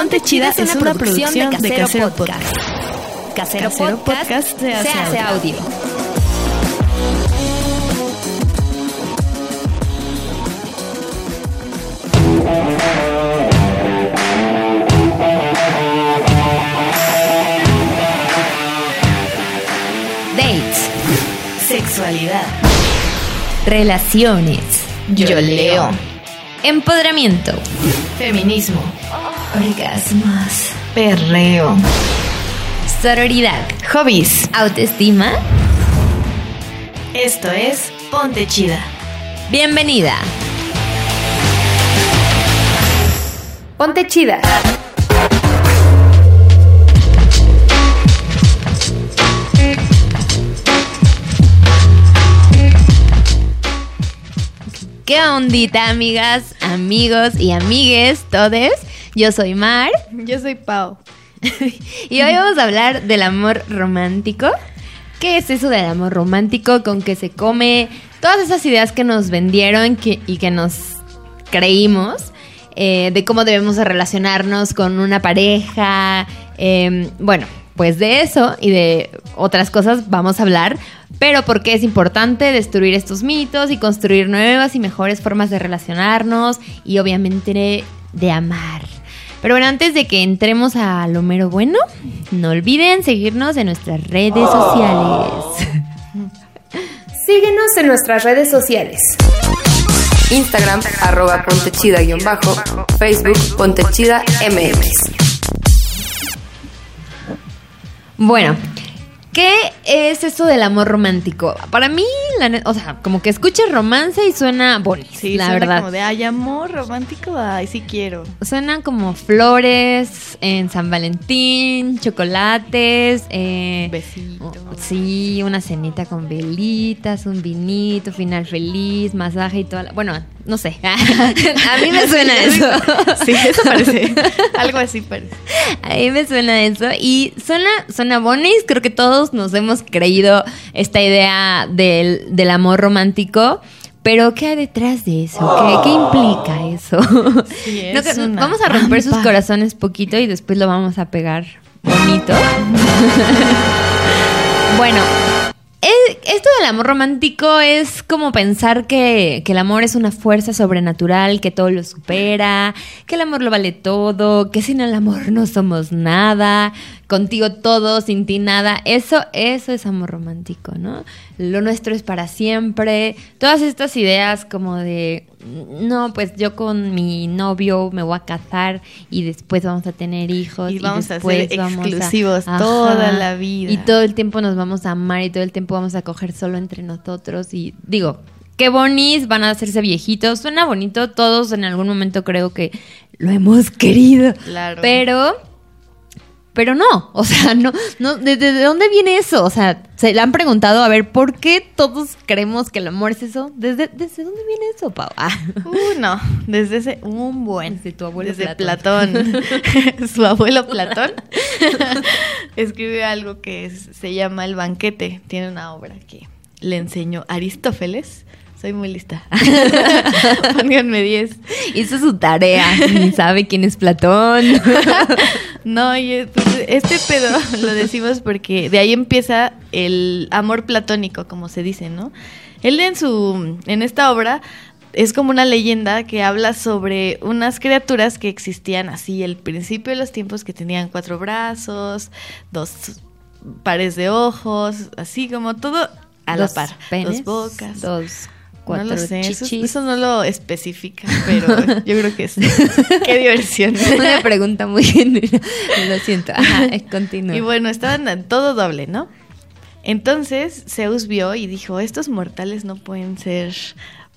Ponte Chida es una producción de Casero Podcast. Casero Podcast se hace audio. Dates. Sexualidad. Relaciones. Yo leo. Empoderamiento. Feminismo. Orgasmos. Perreo. Sororidad. Hobbies. Autoestima. Esto es Ponte Chida. Bienvenida. Ponte Chida. ¿Qué ondita, amigas, amigos y amigues, todes? Yo soy Mar Yo soy Pau. y hoy vamos a hablar del amor romántico. ¿Qué es eso del amor romántico? ¿Con qué se come? Todas esas ideas que nos vendieron que- y que nos creímos eh, de cómo debemos de relacionarnos con una pareja. eh, bueno, pues de eso y de otras cosas vamos a hablar. Pero porque es importante destruir estos mitos y construir nuevas y mejores formas de relacionarnos y obviamente de amar. Pero bueno, antes de que entremos a lo mero bueno, no olviden seguirnos en nuestras redes sociales. Síguenos en nuestras redes sociales. Instagram, arroba pontechida-bajo, Facebook, pontechida MX. Bueno, ¿qué es esto del amor romántico? Para mí, la o sea, como que escuchas romance y suena bonito, Sí, la suena verdad. como de, ay, amor romántico, ay, sí quiero. Suenan como flores en San Valentín, chocolates, eh, Besito. Sí, una cenita con velitas, un vinito, final feliz, masaje y toda la... Bueno, no sé. A mí me suena eso. Sí, eso parece. Algo así parece. A mí me suena eso. Y suena, suena bonis. Creo que todos nos hemos creído esta idea del, del amor romántico. Pero, ¿qué hay detrás de eso? ¿Qué, qué implica eso? Sí, es vamos a romper sus corazones poquito y después lo vamos a pegar bonito. Bueno, el- esto del amor romántico es como pensar que el amor es una fuerza sobrenatural, que todo lo supera, que el amor lo vale todo, que sin el amor no somos nada, contigo todo, sin ti nada. Eso, eso es amor romántico, ¿no? Lo nuestro es para siempre. Todas estas ideas como de, no, pues yo con mi novio me voy a casar y después vamos a tener hijos. Y vamos a después ser vamos a- exclusivos Ajá. toda la vida. Y todo el tiempo nos vamos a amar y todo el tiempo vamos a coger solo entre nosotros. Y digo, qué bonis, van a hacerse viejitos. Suena bonito, todos en algún momento creo que lo hemos querido. Claro. Pero, pero no, o sea, no, no, ¿de, de- de dónde viene eso? O sea, se le han preguntado, a ver, ¿por qué todos creemos que el amor es eso? ¿Desde, desde dónde viene eso, Pau? Ah. Uh, no, desde ese, un buen. Desde tu abuelo Desde Platón. Platón. Su abuelo Platón escribe algo que es- se llama El banquete. Tiene una obra que le enseñó Aristófeles. Soy muy lista. Pónganme 10. Hizo su tarea, ni sabe quién es Platón. No, y pues, este pedo lo decimos porque de ahí empieza el amor platónico, como se dice, ¿no? Él en su en esta obra es como una leyenda que habla sobre unas criaturas que existían así al principio de los tiempos que tenían cuatro brazos, dos pares de ojos, así como todo a la par, penes, dos bocas. Dos, cuatro no lo sé, eso, chichis. eso no lo especifica, pero yo creo que sí. Qué diversión. Una pregunta muy general. Lo siento. Ajá, eh, continúa. Y bueno, estaban todo doble, ¿no? Entonces Zeus vio y dijo, estos mortales no pueden ser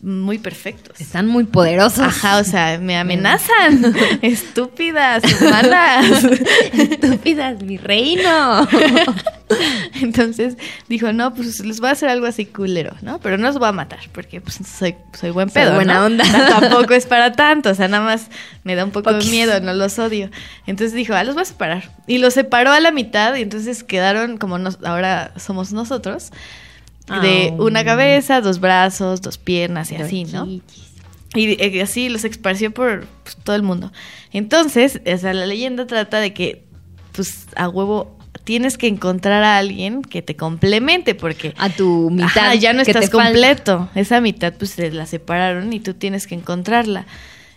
muy perfectos. Están muy poderosos. Ajá, o sea, me amenazan. Estúpidas, malas. Estúpidas, mi reino. Entonces dijo, no, pues les voy a hacer algo así culero, ¿no? Pero no los voy a matar, porque pues soy, soy buen Soy pedo, buena ¿no? onda. Tampoco es para tanto, o sea, nada más me da un poco de miedo, no los odio. Entonces dijo, ah, los voy a separar. Y los separó a la mitad y entonces quedaron como nos, ahora somos nosotros. De Ah. una cabeza, dos brazos, dos piernas y así, ¿no? Chichis. Y eh, así los esparció por pues, todo el mundo. Entonces, o sea, la leyenda trata de que, pues, a huevo tienes que encontrar a alguien que te complemente porque A tu mitad. Ajá, ya no que estás te falta. completo. Esa mitad pues se la separaron y tú tienes que encontrarla.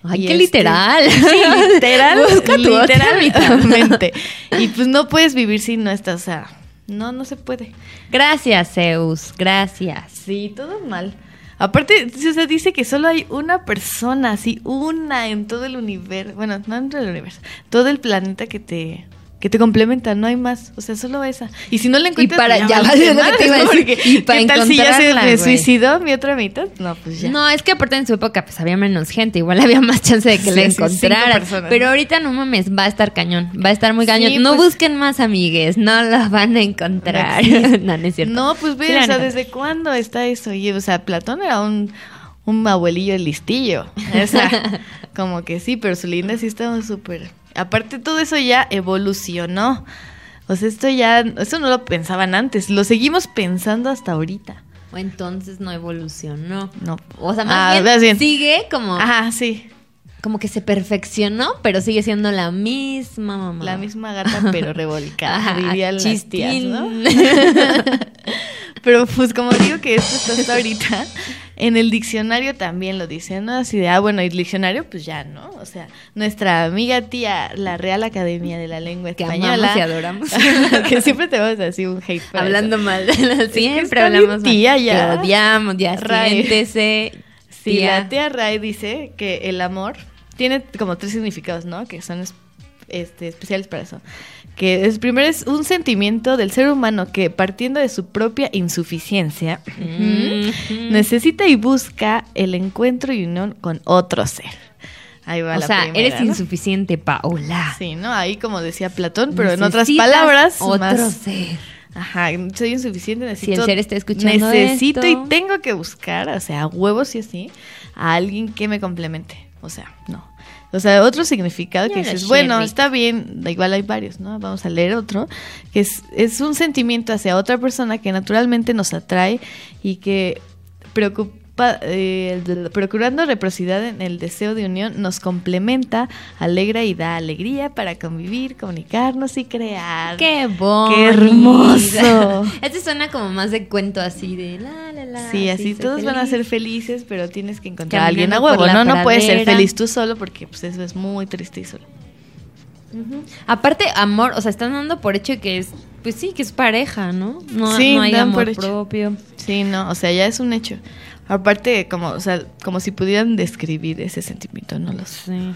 Ay, Y qué este- literal. Sí, literal. Otra literalmente. Y pues no puedes vivir si no estás, o sea, no, no se puede. Gracias, Zeus. Gracias. Sí, todo mal. Aparte, o dice que solo hay una persona, así, una en todo el universo. Bueno, no en todo el universo, todo el planeta que te que te complementa, no hay más. O sea, solo esa. Y si no la encuentras, para- pues ya valiste va, es lo que te iba a madre, decir. porque Y para ¿qué tal si ya se me suicidó mi otra mitad? No, pues ya. No, es que aparte en su época pues había menos gente, igual había más chance de que Sí, la sí, encontraran. personas, Pero ahorita no mames, va a estar cañón, va a estar muy Sí, cañón. no pues- busquen más amigues, no la van a encontrar. No no, no es cierto. No, pues ve, Sí o sea. ¿desde cuándo está eso? Y, o sea, Platón era un, un abuelillo listillo. O sea, como que sí, pero su linda sí estaba súper... Aparte, todo eso ya evolucionó. O sea, esto ya... Eso no lo pensaban antes. Lo seguimos pensando hasta ahorita. O entonces no evolucionó. No. O sea, Ah, más bien, más bien. sigue como, Ajá, sí. como que se perfeccionó, pero sigue siendo la misma mamá. La misma gata, pero revolcada, Ajá, dirían las tías, chistín. ¿no? Pero pues como digo que esto está hasta ahorita, en el diccionario también lo dicen, ¿no? Así de, ah, bueno, el diccionario, pues ya, ¿no? O sea, nuestra amiga tía, la Real Academia de la Lengua Que Española. amamos y adoramos. que siempre te vamos a decir un hate para Hablando eso. mal siempre hablamos mal. tía ya. Que odiamos, ya Ray. siéntese. Sí, tía. la tía Ray dice que el amor tiene como tres significados, ¿no? Que son es- este, especiales para eso. Que es, primero es un sentimiento del ser humano que partiendo de su propia insuficiencia necesita y busca el encuentro y unión con otro ser. Ahí va O la sea, primera, eres ¿no? insuficiente, Paola. Sí, ¿no? Ahí como decía Platón, pero en otras palabras Otro más ser. Ajá, soy insuficiente, necesito... Si el ser está escuchando Necesito esto. y tengo que buscar, o sea, huevos y así, a alguien que me complemente. O sea, no. O sea, otro significado que dices, bueno, está bien, igual hay varios, ¿no? Vamos a leer otro, que es, es un sentimiento hacia otra persona que naturalmente nos atrae y que preocupa, eh, procurando reciprocidad en el deseo de unión, nos complementa, alegra y da alegría para convivir, comunicarnos y crear. ¡Qué bonito! ¡Qué hermoso! Este suena como más de cuento así de la, la, la. Sí, así todos van a ser felices, pero tienes que encontrar a alguien a huevo, ¿no? No puedes ser feliz tú solo porque pues eso es muy triste y solo. Aparte, amor, o sea, están dando por hecho que es, pues sí, que es pareja, ¿no? No, Sí, no hay amor propio. Sí, no, o sea, ya es un hecho. Aparte, como, o sea, como si pudieran describir ese sentimiento, no lo sé. Sí.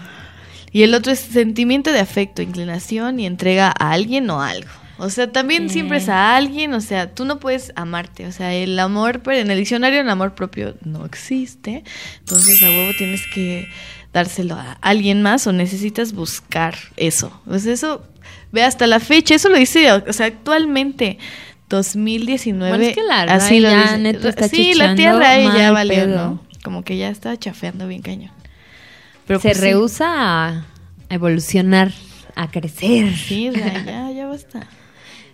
Y el otro es sentimiento de afecto, inclinación y entrega a alguien o algo. O sea, también Sí. siempre es a alguien, o sea, tú no puedes amarte. O sea, el amor, pero en el diccionario el amor propio no existe. Entonces, a huevo tienes que dárselo a alguien más o necesitas buscar eso. Pues eso, ve hasta la fecha, eso lo dice, o sea, actualmente. 2019. Bueno, es que la así lo ya está Sí, la tía Ray ya valió. ¿no? Como que ya está chafeando bien cañón. Pero Se pues, sí. rehúsa a evolucionar, a crecer. Sí, Ray, ya, ya basta.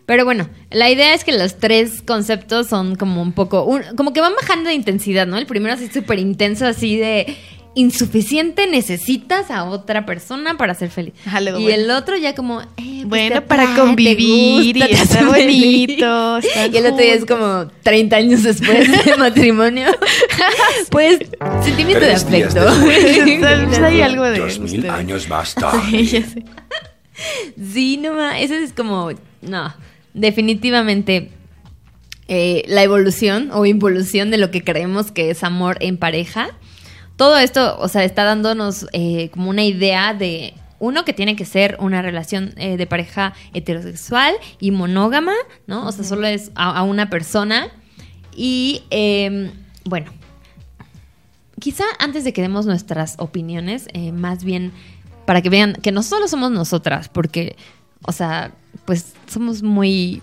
Pero bueno, la idea es que los tres conceptos son como un poco, un- como que van bajando de intensidad, ¿no? El primero así súper intenso, así de insuficiente, necesitas a otra persona para ser feliz. Y bueno. el otro ya como, eh, pues Bueno, te para convivir y gusta, feliz. bonito, estar Y el otro ya es como 30 años después de matrimonio. pues, sentimiento de afecto. Tal vez hay algo de Dos mil años más tarde. Sí, ya sé. Sí, no ma, ese es como, no, definitivamente eh, la evolución o involución de lo que creemos que es amor en pareja. Todo esto, o sea, está dándonos eh, como una idea de uno que tiene que ser una relación eh, de pareja heterosexual y monógama, ¿no? O sea, solo es a, a una persona. Y eh, bueno, quizá antes de que demos nuestras opiniones, eh, más bien para que vean que no solo somos nosotras, porque, o sea, pues somos muy...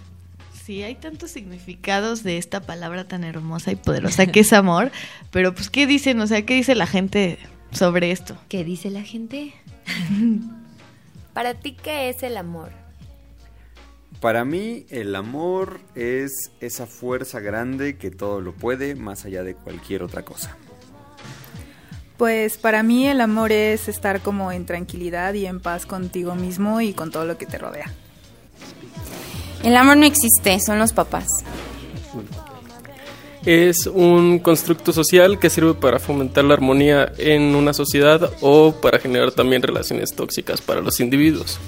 Sí, hay tantos significados de esta palabra tan hermosa y poderosa que es amor, pero pues ¿qué dicen? O sea, ¿qué dice la gente sobre esto? ¿Qué dice la gente? Para ti, ¿qué es el amor? Para mí el amor es esa fuerza grande que todo lo puede más allá de cualquier otra cosa. Pues para mí el amor es estar como en tranquilidad y en paz contigo mismo y con todo lo que te rodea. El amor no existe, son los papás. Es un constructo social que sirve para fomentar la armonía en una sociedad o para generar también relaciones tóxicas para los individuos.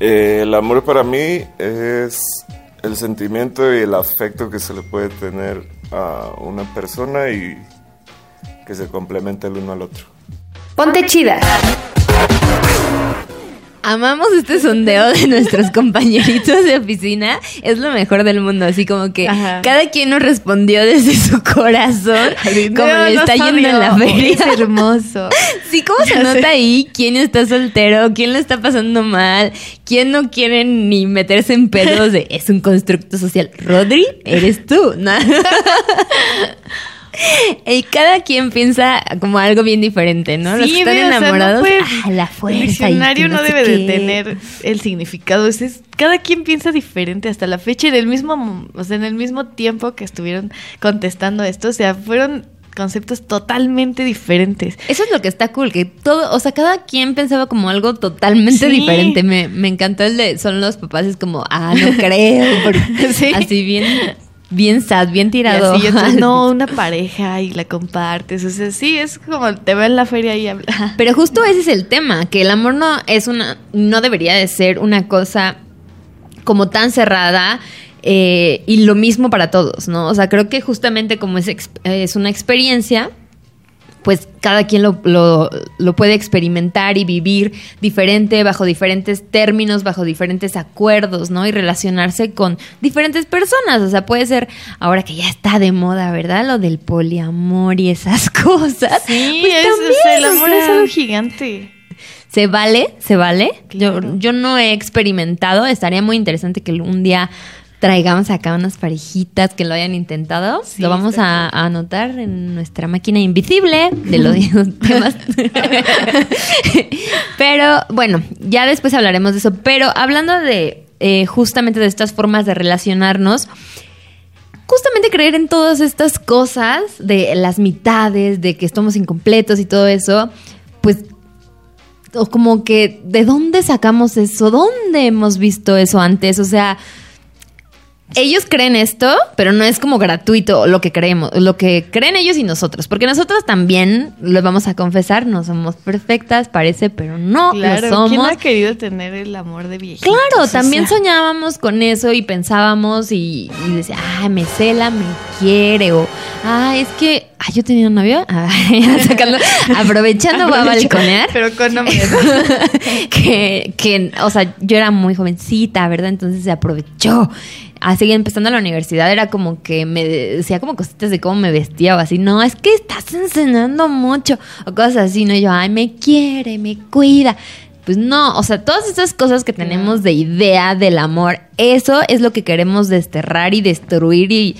Eh, el amor para mí es el sentimiento y el afecto que se le puede tener a una persona y que se complementa el uno al otro. Ponte chida. Amamos este sondeo de nuestros compañeritos de oficina. Es lo mejor del mundo. Así como que Ajá. cada quien nos respondió desde su corazón. como No, le no está yendo en la feria. Es hermoso. Sí, ¿cómo se nota ahí quién está soltero, quién lo está pasando mal, quién no quiere ni meterse en pedos de es un constructo social? Rodri, eres tú. ¿no? Y cada quien piensa como algo bien diferente, ¿no? Los que están ve, o sea, no enamorados, puedes- ah, la fuerza. El diccionario no, sé debe de tener el significado. Es, es- cada quien piensa diferente hasta la fecha en el mismo, mo- o sea, en el mismo tiempo que estuvieron contestando esto. O sea, fueron conceptos totalmente diferentes. Eso es lo que está cool, que todo, o sea, cada quien pensaba como algo totalmente Sí. diferente. Me, me encantó el de son los papás, es como, ah, no creo, porque Sí. así bien, bien sad, bien Y tirado. así, entonces, al no, una pareja y la compartes. O sea, sí, es como te veo en la feria y habla. Pero justo ese es el tema, que el amor no es una, no debería de ser una cosa como tan cerrada eh, y lo mismo para todos, ¿no? O sea, creo que justamente como es, es una experiencia, pues cada quien lo, lo- lo puede experimentar y vivir diferente, bajo diferentes términos, bajo diferentes acuerdos, ¿no? Y relacionarse con diferentes personas. O sea, puede ser, ahora que ya está de moda, ¿verdad? Lo del poliamor y esas cosas. Sí, Pues es, o también, sea, el o amor sea, es algo gigante. ¿Se vale? ¿Se vale? Yo, yo no he experimentado. Estaría muy interesante que un día traigamos acá unas parejitas que lo hayan intentado. Sí, lo vamos a anotar en nuestra máquina invisible de los temas. Pero bueno, ya después hablaremos de eso. Pero hablando de eh, justamente de estas formas de relacionarnos, justamente creer en todas estas cosas, de las mitades, de que estamos incompletos y todo eso, pues o como que de dónde sacamos eso, dónde hemos visto eso antes, o sea, ellos creen esto, pero no es como gratuito lo que creemos, lo que creen ellos y nosotros, porque nosotros también lo vamos a confesar, no somos perfectas, parece, pero no Claro, lo ¿quién somos. ha querido tener el amor de viejitos? Claro, O sea, también soñábamos con eso y pensábamos y, y decía, ay, me cela, me quiere, o, ah, es que, ay, yo tenía un novio, Ay, sacando- aprovechando voy a balconear. Pero con nombres. que, que, o sea, yo era muy jovencita, ¿verdad? Entonces se aprovechó. Así empezando la universidad era como que me decía como cositas de cómo me vestía o así. No, es que estás enseñando mucho. O cosas así, ¿no? Y yo, ay, me quiere, me cuida. Pues no, o sea, todas esas cosas que tenemos de idea del amor, eso es lo que queremos desterrar y destruir y,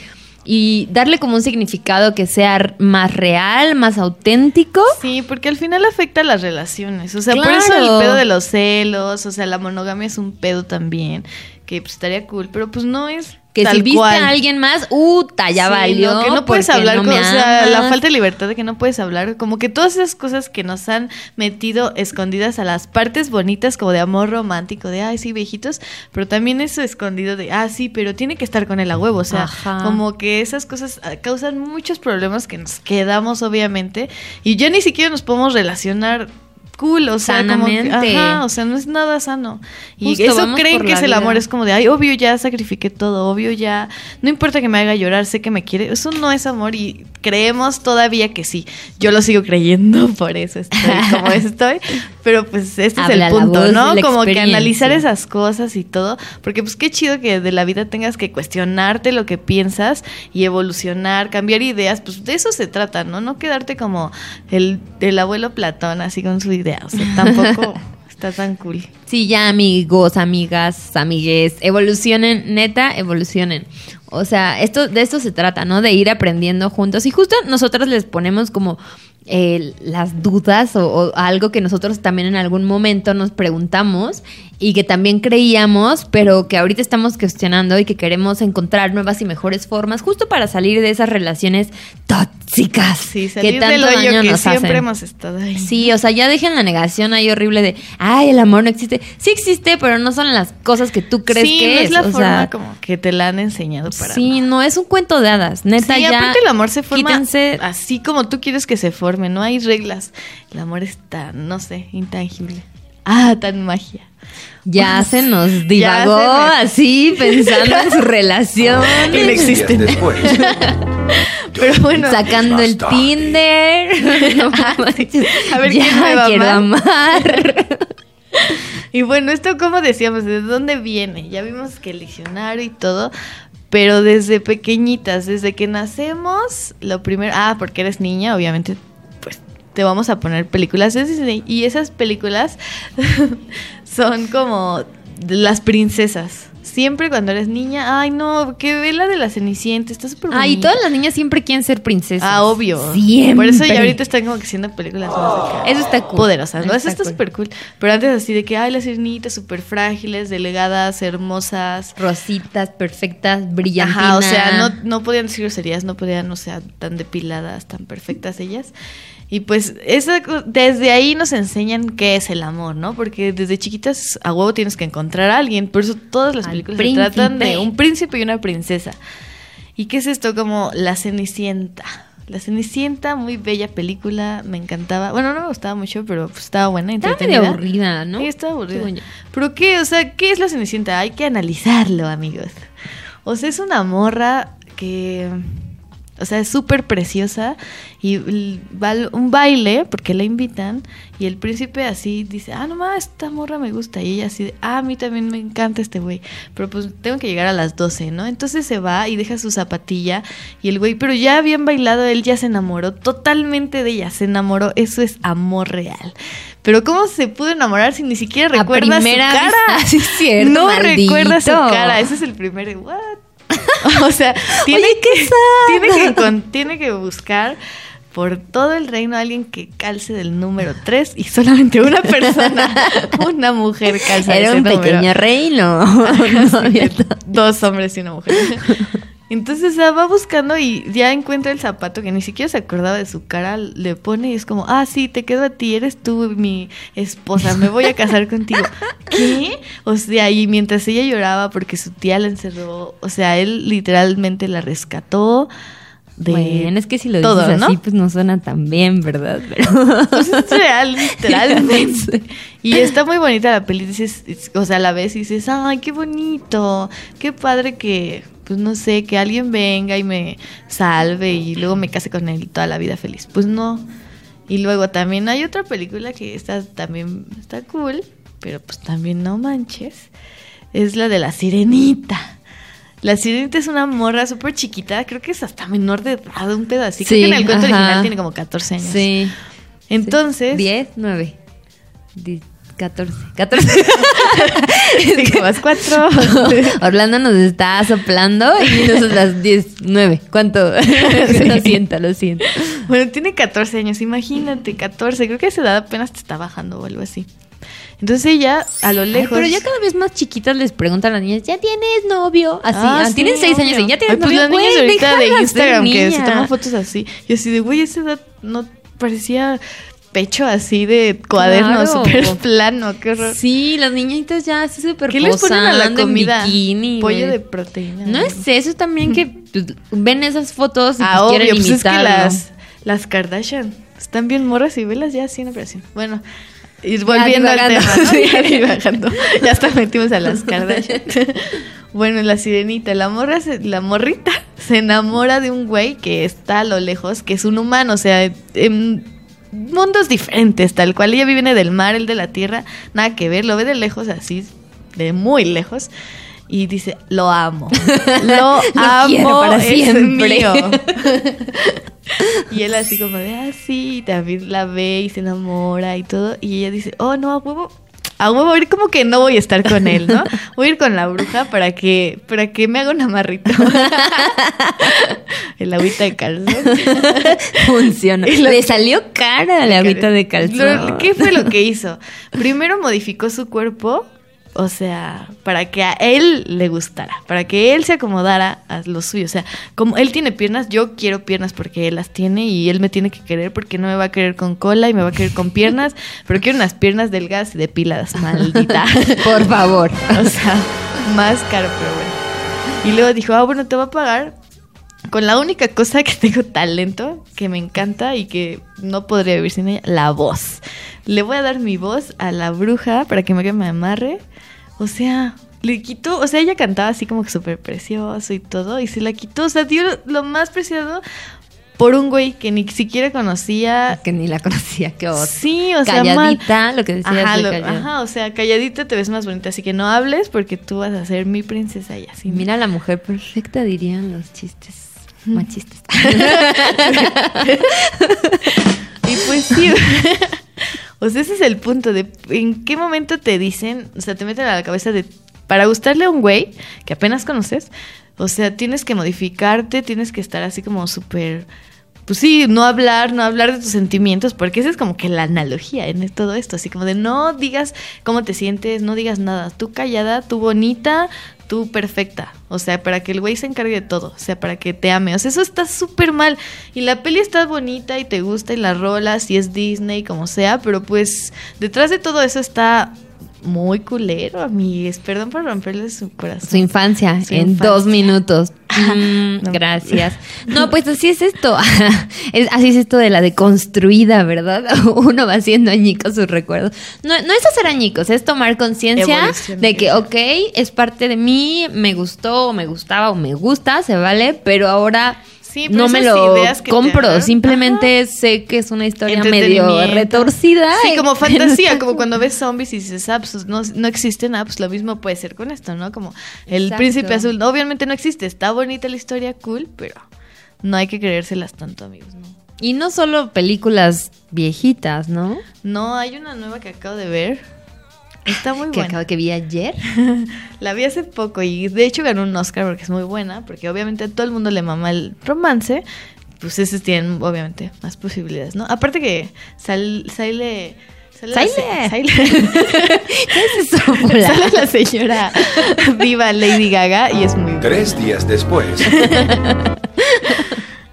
y darle como un significado que sea más real, más auténtico. Sí, porque al final afecta a las relaciones. O sea, por Claro. eso el pedo de los celos, o sea, la monogamia es un pedo también, que pues estaría cool, pero pues no es Que tal si viste cual. a alguien más, ¡uta! Ya Sí, valió. no, que no puedes hablar no con, o sea, la falta de libertad de que no puedes hablar, como que todas esas cosas que nos han metido escondidas a las partes bonitas como de amor romántico, de ay sí, viejitos, pero también eso escondido de ah sí, pero tiene que estar con él a huevo, o sea, Ajá. como que esas cosas ah, causan muchos problemas que nos quedamos obviamente y ya ni siquiera nos podemos relacionar cool, o sea, como que- ajá, o sea, no es nada sano. Y Justo, eso creen que es el amor, es como de, ay, obvio ya sacrifiqué todo, obvio ya, no importa que me haga llorar, sé que me quiere. Eso no es amor y creemos todavía que sí. Yo lo sigo creyendo, por eso estoy como estoy. Pero pues este Habla es el punto, voz ¿no? Como que analizar esas cosas y todo, porque pues qué chido que de la vida tengas que cuestionarte lo que piensas y evolucionar, cambiar ideas, pues de eso se trata, ¿no? No quedarte como el, el abuelo Platón así con su idea, o sea, tampoco está tan cool. Sí, ya amigos, amigas, amigues, evolucionen, neta, evolucionen. O sea, esto de esto se trata, ¿no? De ir aprendiendo juntos. Y justo nosotros les ponemos como eh, las dudas o, o algo que nosotros también en algún momento nos preguntamos y que también creíamos, pero que ahorita estamos cuestionando y que queremos encontrar nuevas y mejores formas justo para salir de esas relaciones tóxicas Sí, que salir tanto del hoyo daño que nos siempre hacen. hemos estado ahí. Sí, o sea, ya dejen la negación ahí horrible de, ay, el amor no existe. Sí existe, pero no son las cosas que tú crees sí, que no es. es la o forma sea, como que te la han enseñado para sí, no es un cuento de hadas. Neta, Sí, ya. aparte el amor se forma quítense- así como tú quieres que se forme, no hay reglas. El amor es tan, no sé, intangible. Ah, tan magia. Ya se nos divagó se así pensando en su relación. Inexistente. Después. Pero bueno, Sacando el Tinder. No manches. A ver, ya ¿quién me va a quiero amar? amar. Y bueno, esto como decíamos, ¿de dónde viene? Ya vimos que el diccionario y todo, pero desde pequeñitas, desde que nacemos, lo primero, ah, porque eres niña, obviamente, pues te vamos a poner películas de Disney y esas películas son como las princesas. Siempre cuando eres niña, ay no, que ve la de la Cenicienta, está súper y bonita. todas las niñas siempre quieren ser princesas. Ah, obvio. Siempre. Por eso ya ahorita están como que siendo películas más. Eso está cool. poderosas, ¿no? Eso está cool. súper cool. Pero antes así de que, ay, las sirenitas súper frágiles, delegadas, hermosas. Rositas, perfectas, brillantinas. Ajá, o sea, no, no podían decir groserías, no podían, o sea, tan depiladas, tan perfectas ellas. Y pues desde ahí nos enseñan qué es el amor, ¿no? Porque desde chiquitas a huevo tienes que encontrar a alguien. Por eso todas las Al películas se tratan de un príncipe y una princesa. ¿Y qué es esto? Como La Cenicienta. La Cenicienta, muy bella película, me encantaba. Bueno, no me gustaba mucho, pero pues, estaba buena, Estaba entretenida. medio aburrida, ¿no? Sí, estaba aburrida. ¿Pero qué? O sea, ¿qué es la Cenicienta? Hay que analizarlo, amigos. O sea, es una morra que... O sea, es súper preciosa y va un baile porque la invitan y el príncipe así dice, ah, no más, esta morra me gusta. Y ella así, de, ah, a mí también me encanta este güey, pero pues tengo que llegar a las 12, ¿no? Entonces se va y deja su zapatilla y el güey, pero ya habían bailado, él ya se enamoró totalmente de ella, se enamoró, eso es amor real. Pero ¿cómo se pudo enamorar si ni siquiera A recuerda su primera cara? vista, sí es cierto, no maldito. recuerda su cara, ese es el primer, what? O sea, tiene Oye, que, tiene que tiene que buscar por todo el reino a alguien que calce del número 3 y solamente una persona, una mujer calza Era ese un número. pequeño reino. No había tanto. Dos hombres y una mujer. Entonces va buscando y ya encuentra el zapato que ni siquiera se acordaba de su cara, le pone y es como, ah, sí, te quedo a ti, eres tú mi esposa, me voy a casar contigo. ¿Qué? O sea, y mientras ella lloraba porque su tía la encerró, o sea, él literalmente la rescató de Bueno, es que si lo todo, dices ¿no? así, pues no suena tan bien, ¿verdad? Pero... Pues es real, literalmente. Y está muy bonita la peli, dices, es- o sea, la ves y dices, ay, qué bonito, qué padre que, pues no sé, que alguien venga y me salve y luego me case con él toda la vida feliz. Pues no. Y luego también hay otra película que está también está cool, pero pues también no manches. Es la de la sirenita. La sirenita es una morra súper chiquita, creo que es hasta menor de edad, un pedo así. creo que en el cuento ajá. original tiene como 14 años. Sí. Entonces, 10, 9, 14. 14. Cinco más cuatro. Orlando nos está soplando y nosotras 10, 9. ¿Cuánto? Lo siento, lo siento. Bueno, tiene 14 años, imagínate, 14. Creo que a esa edad apenas te está bajando o algo así. Entonces ella, a lo Ay, lejos. pero ya cada vez más chiquitas les preguntan a las niñas, ¿ya tienes novio? Así, Ah, ah, sí, tienen 6 años y ya tienes Ay, pues novio. las niñas Güey, ahorita de Instagram que se toman fotos así. Y así de, güey, esa edad no parecía pecho así de cuaderno, Claro. súper plano, qué horror. Sí, las niñitas ya se súper ¿Qué les ponen a la comida? bikini, Pollo de proteína. No es eso, es también que pues, ven esas fotos y Ah, pues, quieren obvio, pues es que imitarlo. las, las Kardashian están bien morras y velas ya sin operación. Bueno, y volviendo al tema. Ya. Ya hasta metimos a las Kardashian. bueno, la sirenita, la morra, se- la morrita se enamora de un güey que está a lo lejos, que es un humano, o sea, en mundos diferentes, tal cual. Ella viene del mar, el de la tierra, nada que ver, lo ve de lejos así, de muy lejos. Y dice, lo amo. Lo amo para es siempre. mío. y él así como de, ah, sí, y también la ve y se enamora y todo. Y ella dice, oh, no, a huevo, a huevo, ir como que no voy a estar con él, ¿no? Voy a ir con la bruja para que, para que me haga un amarrito. El agüita de calzón. Lo Le que- salió cara la agüita de calzón. ¿Qué fue lo que hizo? Primero modificó su cuerpo o sea, para que a él le gustara, para que él se acomodara a lo suyo. O sea, como él tiene piernas, yo quiero piernas porque él las tiene y él me tiene que querer porque no me va a querer con cola y me va a querer con piernas, pero quiero unas piernas delgadas y depiladas, maldita. Por favor. o sea, más caro, pero bueno. Y luego dijo, ah, bueno, te voy a pagar con la única cosa que tengo talento, que me encanta y que no podría vivir sin ella, la voz. Le voy a dar mi voz a la bruja para que me, me amarre. O sea, le quitó, o sea, ella cantaba así como que súper precioso y todo, y se la quitó, o sea, dio lo más preciado por un güey que ni siquiera conocía. Que ni la conocía, qué oso. Sí, o sea, calladita, mal. lo que decías ajá, lo- ajá, o sea, calladita te ves más bonita, así que no hables porque tú vas a ser mi princesa y así. Mira la mujer perfecta, dirían los chistes machistas. Y pues sí. o sea, ese es el punto de en qué momento te dicen, o sea, te meten a la cabeza de para gustarle a un güey que apenas conoces, o sea, tienes que modificarte, tienes que estar así como súper pues sí, no hablar, no hablar de tus sentimientos, porque esa es como que la analogía en todo esto, así como de no digas cómo te sientes, no digas nada, tú callada, tú bonita, tú perfecta, o sea, para que el güey se encargue de todo, o sea, para que te ame, o sea, eso está súper mal, y la peli está bonita y te gusta y la rolas y es Disney, como sea, pero pues detrás de todo eso está muy culero, amigues, perdón por romperles su corazón. Su infancia, Su en infancia. dos minutos. Mm, No. Gracias. No, pues así es esto. Es- así es esto de la deconstruida, ¿verdad? Uno va haciendo añicos sus recuerdos. No, no es hacer añicos, es tomar conciencia de que, ok, es parte de mí, me gustó, o me gustaba, o me gusta, se vale, pero ahora Sí, no me lo compro. Simplemente sé que es una historia medio retorcida. Sí, y como fantasía, como cuando ves zombies y dices, ah, pues no, no existen, ah, pues lo mismo puede ser con esto, ¿no? Como el Exacto. príncipe azul, no, obviamente no existe, está bonita la historia, cool, pero no hay que creérselas tanto, amigos, ¿no? Y no solo películas viejitas, ¿no? No, hay una nueva que acabo de ver, está muy Que buena. acabo que vi ayer. La vi hace poco y de hecho ganó un Oscar porque es muy buena, porque obviamente a todo el mundo le mama el romance, pues esos tienen obviamente más posibilidades, ¿no? Aparte que sal- sale... Sale. Sale. sale- ¿Qué es eso? Sale la señora viva Lady Gaga y es muy Tres días después.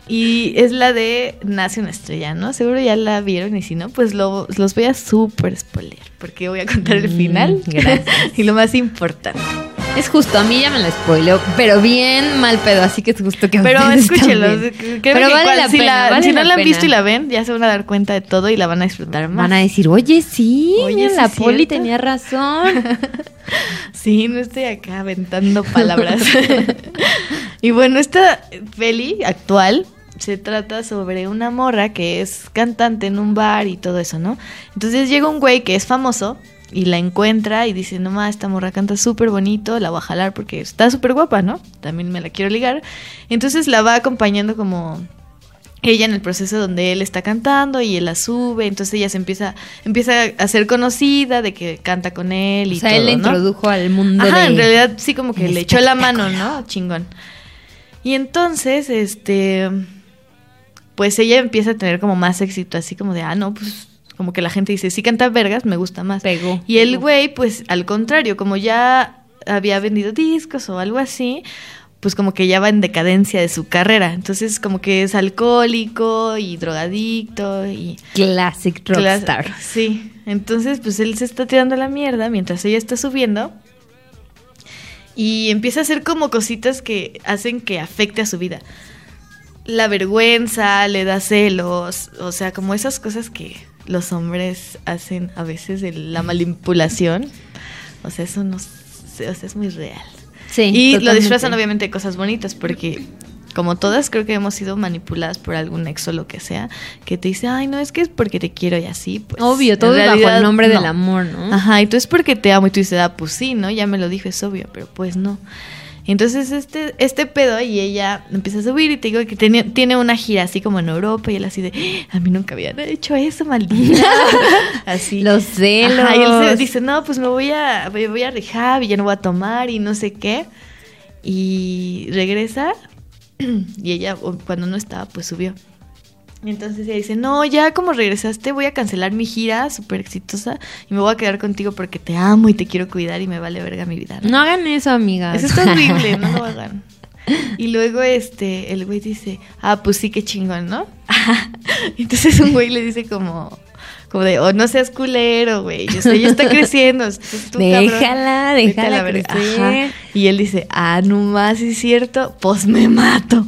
Y es la de Nace una estrella, ¿no? Seguro ya la vieron y si no, pues lo- los voy a súper spoilear porque voy a contar el Mm, final y lo más importante. Es justo, a mí ya me la spoileo, pero bien mal pedo, así que es justo que Pero creo Pero que vale la si, pena, la- vale si no la la han visto y la ven, ya se van a dar cuenta de todo y la van a disfrutar más. Van a decir, oye, sí, Oye, mira, sí la poli cierto. tenía razón. Sí, no estoy acá aventando palabras. y bueno, esta peli actual se trata sobre una morra que es cantante en un bar y todo eso, ¿no? Entonces llega un güey que es famoso y la encuentra y dice, no más, esta morra canta súper bonito, la voy a jalar porque está súper guapa, ¿no? También me la quiero ligar. Entonces la va acompañando como ella en el proceso donde él está cantando y él la sube, entonces ella se empieza, empieza a ser conocida de que canta con él y o sea, todo, él le ¿no? introdujo al mundo Ajá, de... en realidad sí como que le echó la mano, ¿no? Chingón. Y entonces, este, pues ella empieza a tener como más éxito, así como de, ah, no, pues como que la gente dice, sí canta vergas, me gusta más. Pegó. Y el güey, pues al contrario, como ya había vendido discos o algo así, pues como que ya va en decadencia de su carrera. Entonces como que es alcohólico y drogadicto y... Classic Clas- rockstar. Sí, entonces pues él se está tirando la mierda mientras ella está subiendo y empieza a hacer como cositas que hacen que afecte a su vida. La vergüenza, le da celos, o sea, como esas cosas que los hombres hacen a veces de la manipulación. O sea, eso no o sea, es muy real. Sí, Y lo disfrazan obviamente de cosas bonitas porque como todas creo que hemos sido manipuladas por algún ex o lo que sea que te dice, ay, no, es que es porque te quiero y así. Pues, Obvio, todo es bajo el nombre del amor, ¿no? Ajá, y tú es porque te amo y tú dices, ah, pues sí, ¿no? Ya me lo dijo, es obvio, pero pues no. Entonces este, este pedo y ella empieza a subir y te digo que tiene, tiene una gira así como en Europa y él así de, "Ah, a mí nunca habían hecho eso, maldita. así. Los celos. Ajá, y él se dice, no, pues me voy a, me voy a rehab y ya no voy a tomar y no sé qué. Y regresa y ella cuando no estaba, pues subió. Y entonces ella dice, no, ya como regresaste voy a cancelar mi gira súper exitosa y me voy a quedar contigo porque te amo y te quiero cuidar y me vale verga mi vida. No hagan eso, amiga. Eso es horrible, no lo hagan. Y luego este, el güey dice, ah, pues sí, qué chingón, ¿no? Entonces un güey le dice como, como de, oh, no seas culero, güey. O sea, ella está creciendo. entonces tú, déjala, déjala la verga". crecer. Y él dice, ah, no más, es cierto, pues me mato.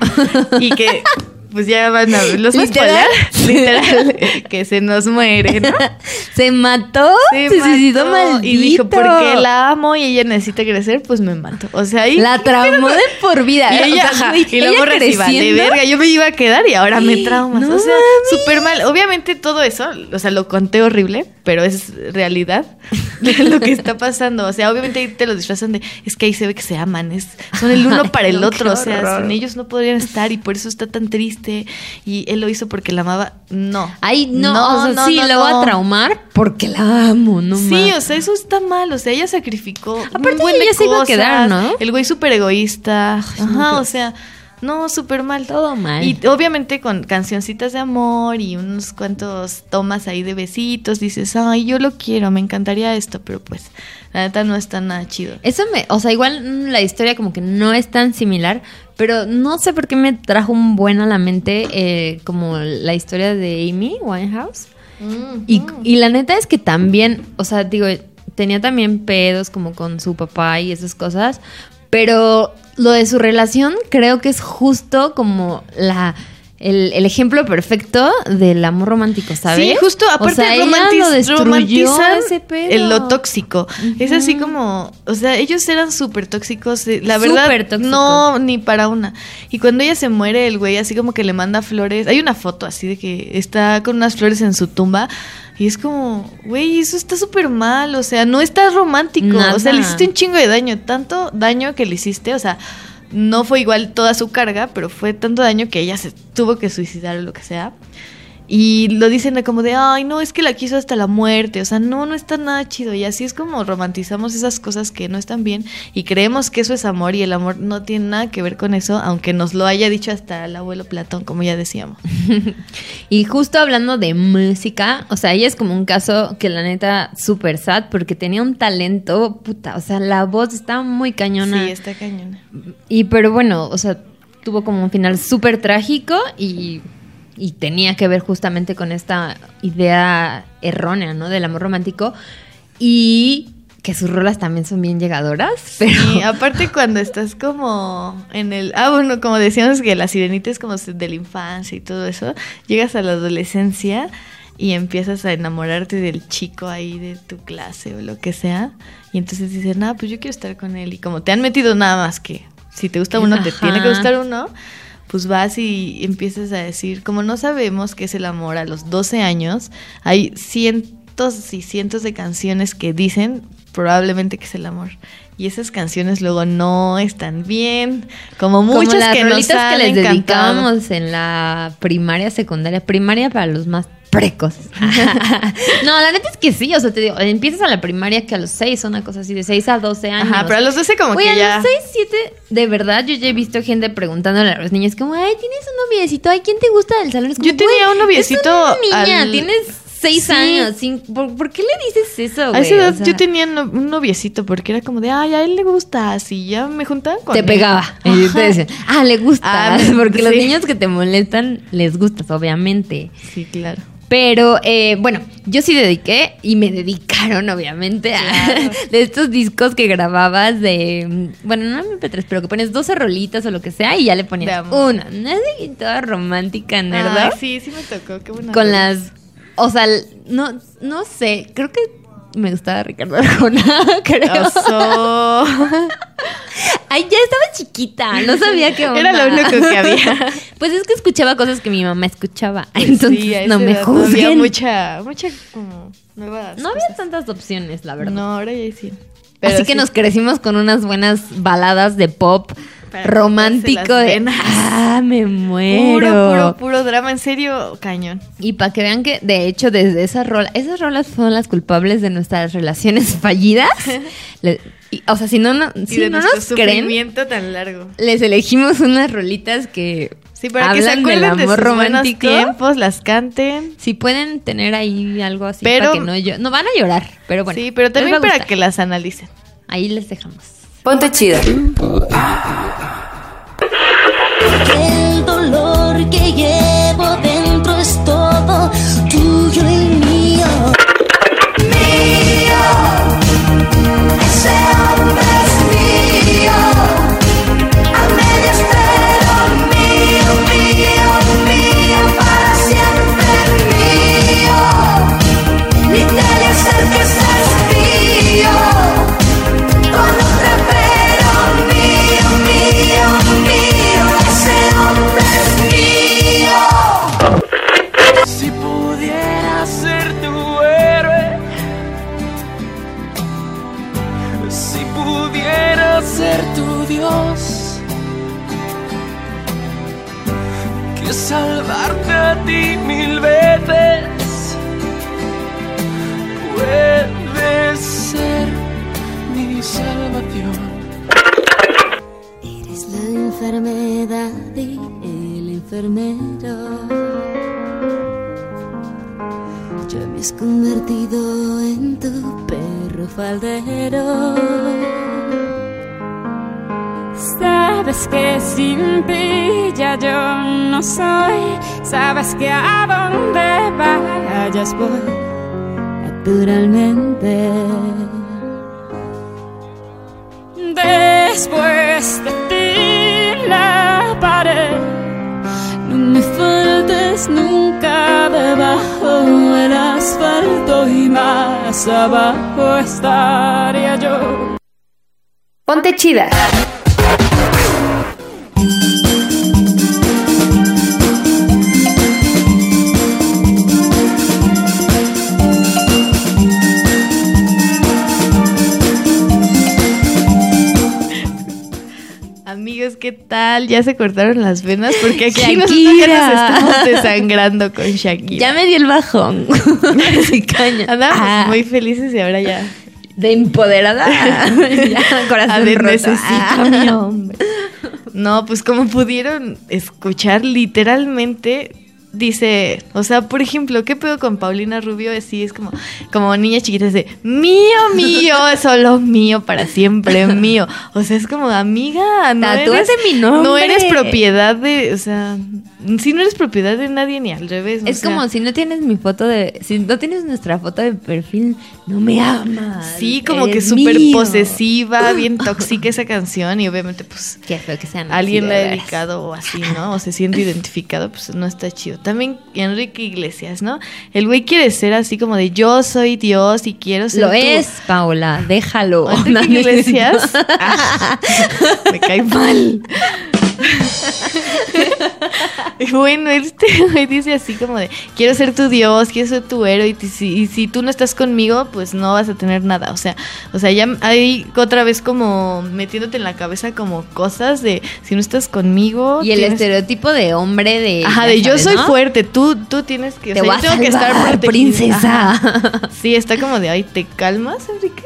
y que, pues ya van a ver los Literal. literal, que se nos muere, ¿no? Se mató, se, suicidó mató. maldito. Y dijo, porque la amo y ella necesita crecer, pues me mato. O sea, ahí... La traumó de por vida. Y O ella, sea, y reciba de verga, yo me iba a quedar y ahora me traumas. No o sea, súper mal. Obviamente todo eso, o sea, lo conté horrible, pero es realidad de lo que está pasando. O sea, obviamente ahí te lo disfrazan de, es que ahí se ve que se aman, es, son el uno para el otro. O sea, sin ellos no podrían estar y por eso está tan triste. Y él lo hizo porque la amaba. No. Ay, no, o sea, no, sí, no, voy no. a traumar porque la amo, no Sí, o sea, eso está mal. O sea, ella sacrificó. Aparte, un buen de ella se iba a quedar, cosas. ¿no? El güey súper egoísta. Ajá, no, o sea, no, súper mal. Todo mal. Y obviamente con cancioncitas de amor y unos cuantos tomas ahí de besitos, dices, ay, yo lo quiero, me encantaría esto, pero pues, la neta no está nada chido. Eso me, o sea, igual mm, la historia como que no es tan similar, pero no sé por qué me trajo un buen a la mente eh, como la historia de Amy Winehouse. Y, y la neta es que también, o sea, digo, tenía también pedos como con su papá y esas cosas, pero lo de su relación creo que es justo como la... El, el ejemplo perfecto del amor romántico, ¿sabes? Sí, justo, O aparte sea, ella romantiz- lo romantizan el- lo tóxico. Es así como, o sea, ellos eran súper tóxicos, eh, la verdad, Súper no, ni para una. Y cuando ella se muere, el güey así como que le manda flores. Hay una foto así de que está con unas flores en su tumba. Y es como, güey, eso está súper mal, o sea, no estás romántico, o sea, le hiciste un chingo de daño, tanto daño que le hiciste, o sea, no fue igual toda su carga, pero fue tanto daño que ella se tuvo que suicidar o lo que sea. Y lo dicen de como de, ay, no, es que la quiso hasta la muerte. O sea, no, no está nada chido. Y así es como romantizamos esas cosas que no están bien y creemos que eso es amor y el amor no tiene nada que ver con eso, aunque nos lo haya dicho hasta el abuelo Platón, como ya decíamos. Y justo hablando de música, o sea, ella es como un caso que la neta súper sad porque tenía un talento, puta, o sea, la voz estaba muy cañona. Sí, está cañona. Y pero bueno, o sea, tuvo como un final súper trágico y, y tenía que ver justamente con esta idea errónea, ¿no? Del amor romántico. Y que sus rolas también son bien llegadoras, pero... Y aparte cuando estás como en el... Ah, bueno, como decíamos que la sirenita es como de la infancia y todo eso, llegas a la adolescencia y empiezas a enamorarte del chico ahí de tu clase o lo que sea, y entonces dices, nada, pues yo quiero estar con él, y como te han metido nada más que si te gusta uno, te tiene que gustar uno, pues vas y empiezas a decir, como no sabemos qué es el amor a los 12 años, hay cientos y cientos de canciones que dicen probablemente que es el amor. Y esas canciones luego no están bien, como muchas como las que nos han que les encantado. dedicábamos en la primaria, secundaria, primaria para los más precoces. no, la neta es que sí, o sea, te digo, empiezas a la primaria que a los 6, una cosa así, de 6 a 12 años. Ajá, pero a los 12 como Oye, que a ya... los 6, 7, de verdad, yo ya he visto gente preguntándole a los niños como, ay, tienes un noviecito, ay, ¿quién te gusta del salón? Es como, Yo tenía "Güey, un noviecito es una niña, al- tienes 6 Sí. años, cin- ¿por, por qué le dices eso, A güey? esa edad O sea, yo tenía no- un noviecito porque era como de, ay, a él le gusta, así ya me juntaban con te él. pegaba. Y te decían, ah, le gusta. Ah, porque los niños que te molestan les gustas, obviamente. Sí, claro. Pero eh, bueno, yo sí dediqué y me dedicaron, obviamente, a de estos discos que grababas de. Bueno, no MP3, pero que pones 12 rolitas o lo que sea y ya le ponías una. No sé, toda romántica, nerda. Ay, sí, sí me tocó, qué buena con las. O sea, no, no sé, creo que me gustaba Ricardo Arjona, creo. Oso. Ay, ya estaba chiquita, no sabía qué onda. Era lo único que había. Pues es que escuchaba cosas que mi mamá escuchaba, entonces Sí, a no me No había juzguen. mucha, mucha como nuevas No había tantas opciones, la verdad. No, ahora ya sí. Así que nos crecimos con unas buenas baladas de pop romántico de ah, me muero. Puro, puro, puro drama, en serio, cañón. Y para que vean que, de hecho, desde esas rolas, esas rolas fueron las culpables de nuestras relaciones fallidas. Le- y, o sea, si no, no, y si de no nos creen, sufrimiento tan largo. les elegimos unas rolitas que Sí, para que se hablan del acuerden de amor sus romántico. tiempos, las canten. Si pueden tener ahí algo así Pero- para que no llo- no van a llorar, pero bueno. sí, pero también para que las analicen. ahí les dejamos. Ponte chida. El salvarte a ti mil veces puede ser mi salvación. Eres la enfermedad y el enfermero. Ya me has convertido en tu perro faldero. Sabes que sin ti ya yo no soy. Sabes que a donde vayas voy. Naturalmente. Después de ti la pared. No me faltes nunca debajo del asfalto y más abajo estaría yo. Ponte chida. ¿Qué tal? ¿Ya se cortaron las venas? Porque aquí nosotros ya nos estamos desangrando con Shakira. Ya me dio el bajón. Así caña. Andábamos Ah, muy felices y ahora ya. de empoderada. ya, corazón Ah, de roto. necesito Ah. a mi hombre. No, pues como pudieron escuchar, literalmente dice, o sea, por ejemplo, ¿qué pedo con Paulina Rubio? Así es como, como niña chiquita, es de mío, mío, es solo mío, para siempre mío. O sea, es como, amiga, no Tatúate eres, mi nombre. no eres propiedad de, o sea, si no eres propiedad de nadie ni al revés. o Es sea, como si no tienes mi foto de. Si no tienes nuestra foto de perfil, no me amas. Sí, como que súper posesiva, bien tóxica esa canción y obviamente pues Qué feo que sean. alguien la ha dedicado o así, ¿no? O se siente identificado, pues no está chido. También Enrique Iglesias, ¿no? El güey quiere ser así como de yo soy Dios y quiero ser Lo tú". es, Paula, déjalo. Enrique Iglesias ah, me cae mal. Bueno, este güey dice así como de, quiero ser tu Dios, quiero ser tu héroe, y si, y si tú no estás conmigo, pues no vas a tener nada. O sea, o sea, ya hay otra vez como metiéndote en la cabeza como cosas de, si no estás conmigo... Y el tienes- estereotipo de hombre de. Ajá, de yo soy ¿no? fuerte, tú, tú tienes que... o Te sea, voy yo a tengo que estar salvar, protegida. princesa. Ajá. Sí, está como de, ay, ¿te calmas, Enrique?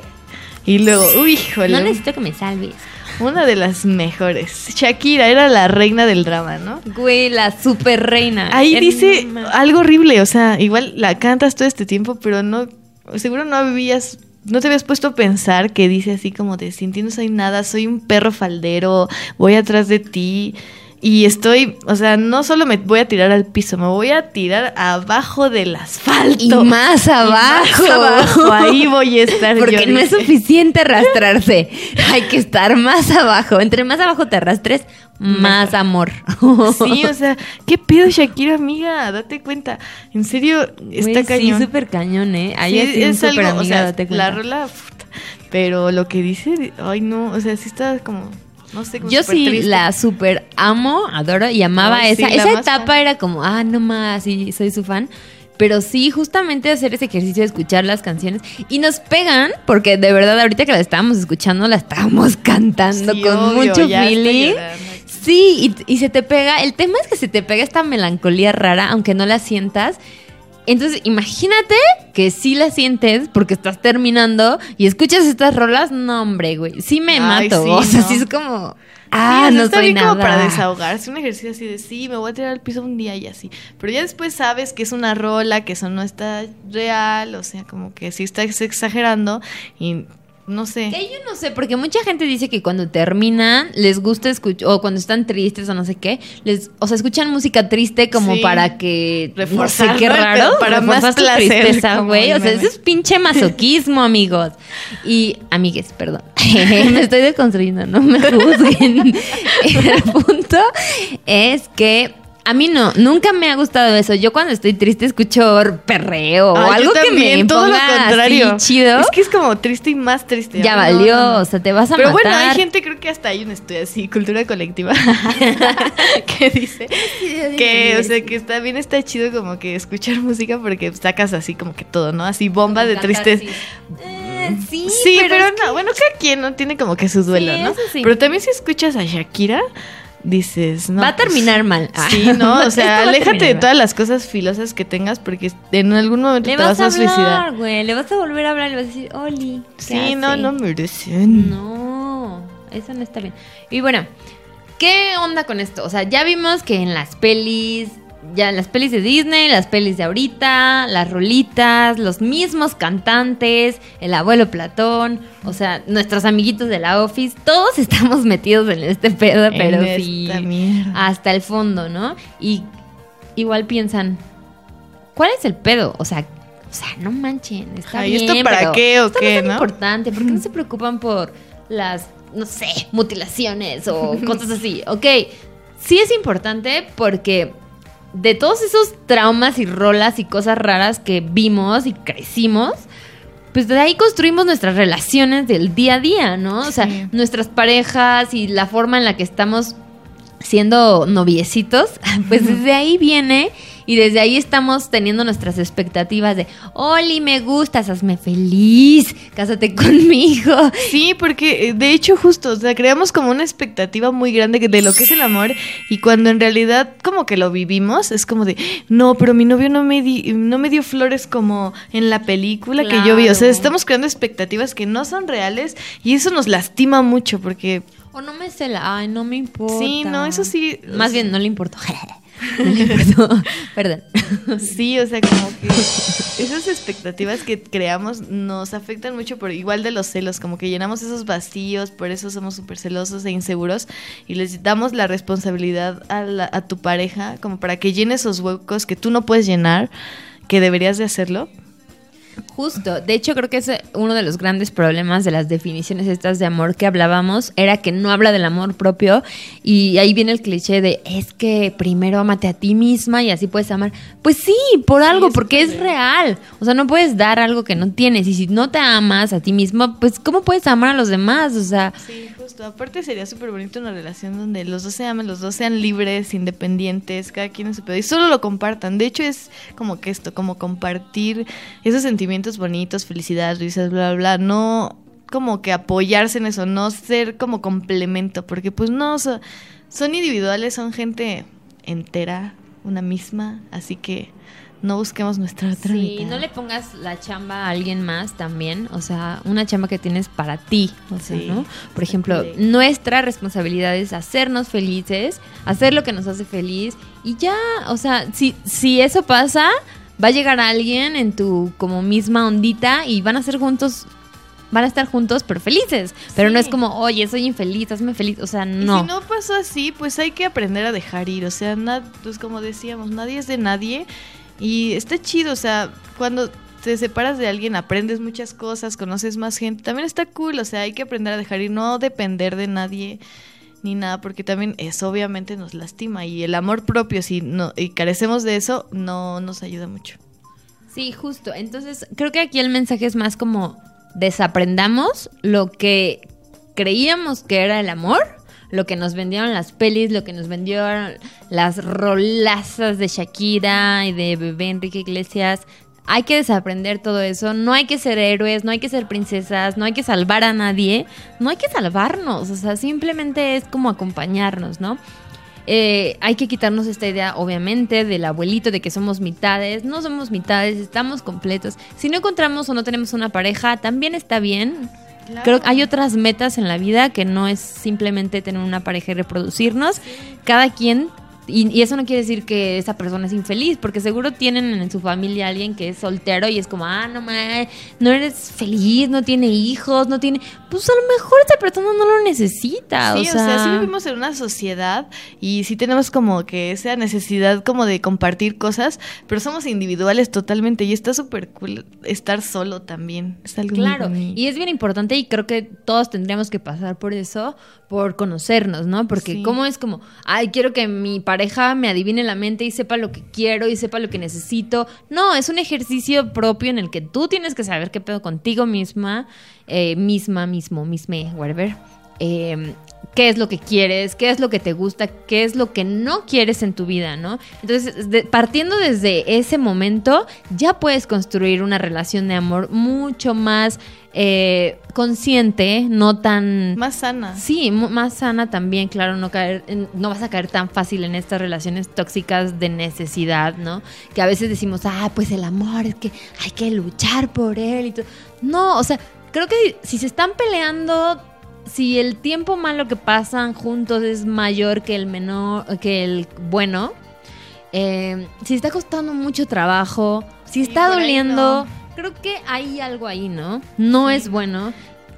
Y luego, uy, híjole. No necesito que me salves. Una de las mejores. Shakira era la reina del drama, ¿no? Güey, la super reina. Ahí dice algo horrible, o sea, igual la cantas todo este tiempo, pero no, seguro no habías, no te habías puesto a pensar que dice así como de, sin ti no soy nada, soy un perro faldero, voy atrás de ti. Y estoy, o sea, no solo me voy a tirar al piso, me voy a tirar abajo del asfalto. Y más abajo. más abajo, ahí voy a estar Porque yo, no es suficiente arrastrarse. Hay que estar más abajo. Entre más abajo te arrastres, más amor. Sí, o sea, ¿qué pedo Shakira, amiga? Date cuenta. En serio, está cañón. Sí, súper cañón, ¿eh? Ahí Sí, es, es súper o amiga, sea, date la rola, puta, pero lo que dice, ay no, o sea, sí está como, no sé, Yo sí triste. la super amo, adoro y amaba Ay, esa. esa etapa era como, ah, no más, sí, soy su fan. Pero sí, justamente hacer ese ejercicio de escuchar las canciones. Y nos pegan, porque de verdad, ahorita que la estábamos escuchando, la estábamos cantando Sí, con obvio, mucho feeling. Sí, y, y se te pega. El tema es que se te pega esta melancolía rara, aunque no la sientas. Entonces, imagínate que sí la sientes porque estás terminando y escuchas estas rolas. No, hombre, güey. Sí me Ay, mato. sí, o sea, no. sí es como. Ah, no está soy bien nada. como para desahogarse, un ejercicio así de sí, me voy a tirar al piso un día y así. Pero ya después sabes que es una rola, que eso no está real, o sea, como que sí estás exagerando y no sé. Que yo no sé, porque mucha gente dice que cuando terminan les gusta escuchar, o cuando están tristes o no sé qué, les, o sea, escuchan música triste como Sí. para que, Reforzar, no sé qué raro, Para más placer, tristeza, güey, o sea, eso es pinche masoquismo, amigos. Y, amigues, perdón, me estoy deconstruyendo, no me juzguen. El punto es que a mí no, nunca me ha gustado eso. Yo cuando estoy triste escucho perreo o Ah, algo que me todo lo así contrario. chido. Es que es como triste y más triste. Ya no, valió, no, no. o sea, te vas a Pero matar. bueno, hay gente, creo que hasta hay un estudio así, cultura colectiva, que dice que, o sea, que está bien, está chido como que escuchar música porque sacas así como que todo, ¿no? Así bomba de tristeza. Eh, sí, Sí, pero, pero, no, bueno, cada quien no tiene como que su duelo, Sí, ¿no? sí. Pero también si escuchas a Shakira, dices, no. va a pues, terminar mal. Sí, no, o sea, aléjate de todas las cosas filosas que tengas porque en algún momento Le te vas vas, a a suicidar. hablar, güey. Le vas a volver a hablar y le vas a decir, Oli. ¿qué Sí, no, hace?" no merecen. No, eso no está bien. Y bueno, ¿qué onda con esto? O sea, ya vimos que en las pelis, ya las pelis de Disney, las pelis de ahorita, las rolitas, los mismos cantantes, el abuelo Platón, o sea, nuestros amiguitos de la Office, todos estamos metidos en este pedo, En pero sí, hasta el fondo, ¿no? Y igual piensan, ¿cuál es el pedo? O sea, o sea, no manchen, está Ay, bien, ¿esto para pero qué o esto qué, no es tan no? importante, ¿por qué no se preocupan por las, no sé, mutilaciones o cosas así? Ok, sí es importante porque de todos esos traumas y rolas y cosas raras que vimos y crecimos, pues de ahí construimos nuestras relaciones del día a día, ¿no? O sea, Sí. nuestras parejas y la forma en la que estamos siendo noviecitos, pues desde ahí viene y desde ahí estamos teniendo nuestras expectativas de, Oli, me gustas, hazme feliz, cásate conmigo. Sí, porque eh, de hecho justo, o sea, creamos como una expectativa muy grande de lo que es el amor y cuando en realidad como que lo vivimos es como de, no, pero mi novio no me, di- no me dio flores como en la película que yo vi. O sea, estamos creando expectativas que no son reales y eso nos lastima mucho porque... O no me cela, ay, no me importa. Sí, no, eso sí. Más bien, no le importó. Perdón. Sí, o sea, como que esas expectativas que creamos nos afectan mucho por igual de los celos, como que llenamos esos vacíos, por eso somos súper celosos e inseguros y les damos la responsabilidad a, la- a tu pareja como para que llene esos huecos que tú no puedes llenar, que deberías de hacerlo. Justo, de hecho creo que es uno de los grandes problemas de las definiciones estas de amor que hablábamos, era que no habla del amor propio y ahí viene el cliché de es que primero amate a ti misma y así puedes amar. Pues sí, por algo, porque es real. O sea, no puedes dar algo que no tienes y si no te amas a ti mismo, pues ¿cómo puedes amar a los demás? O sea, Sí, justo. Aparte sería súper bonito una relación donde los dos se amen, los dos sean libres, independientes, cada quien en su pedo y solo lo compartan. De hecho es como que esto, como compartir esos sentimientos bonitos, felicidad, risas, bla, bla, bla. No como que apoyarse en eso, no ser como complemento, porque pues no, so- son individuales, son gente entera, una misma, así que no busquemos nuestra otra Sí, mitad. no le pongas la chamba a alguien más también, o sea, una chamba que tienes para ti, o sea, Sí, ¿no? Por ejemplo, nuestra responsabilidad es hacernos felices, hacer lo que nos hace feliz y ya, o sea, si, si eso pasa, va a llegar alguien en tu como misma ondita y van a ser juntos, van a estar juntos pero felices, pero no es como, oye, soy infeliz, hazme feliz, o sea, Y no. si no pasó así, pues hay que aprender a dejar ir. O sea, na- pues como decíamos, nadie es de nadie. Y está chido, o sea, cuando te separas de alguien aprendes muchas cosas, conoces más gente. También está cool, o sea, hay que aprender a dejar ir, no depender de nadie ni nada, porque también eso obviamente nos lastima. Y el amor propio, si no, y carecemos de eso, no nos ayuda mucho. Sí, justo. Entonces, creo que aquí el mensaje es más como desaprendamos lo que creíamos que era el amor, lo que nos vendieron las pelis, lo que nos vendieron las rolazas de Shakira y de bebé Enrique Iglesias. Hay que desaprender todo eso. No hay que ser héroes, no hay que ser princesas, no hay que salvar a nadie, no hay que salvarnos. O sea, simplemente es como acompañarnos, ¿no? eh, hay que quitarnos esta idea, obviamente, del abuelito, de que somos mitades. No somos mitades, estamos completos. Si no encontramos o no tenemos una pareja, también está bien. Creo que hay otras metas en la vida que no es simplemente tener una pareja y reproducirnos. Cada quien y, y eso no quiere decir que esa persona es infeliz, porque seguro tienen en su familia alguien que es soltero y es como, ah, no mames, no eres feliz, no tiene hijos, no tiene. Pues a lo mejor esa persona no lo necesita. Sí, o sea, sí vivimos en una sociedad y sí tenemos como que esa necesidad como de compartir cosas, pero somos individuales totalmente y está súper cool estar solo también. Es algo Claro, y es bien importante y creo que todos tendríamos que pasar por eso, por conocernos, ¿no? Porque Sí. cómo es como, ay, quiero que mi pareja me adivine la mente y sepa lo que quiero y sepa lo que necesito. No, es un ejercicio propio en el que tú tienes que saber qué pedo contigo misma, eh, misma, mismo, misme, whatever. Eh, qué es lo que quieres, qué es lo que te gusta, qué es lo que no quieres en tu vida, ¿no? Entonces, de- partiendo desde ese momento, ya puedes construir una relación de amor mucho más eh, consciente, no tan... Más sana. Sí, más sana también, claro, no caer, en- no vas a caer tan fácil en estas relaciones tóxicas de necesidad, ¿no? Que a veces decimos, ah, pues el amor es que hay que luchar por él y todo. No, o sea, creo que si se están peleando, si el tiempo malo que pasan juntos es mayor que el menor, que el bueno, eh, si está costando mucho trabajo, si está doliendo, creo que hay algo ahí, ¿no? No es bueno.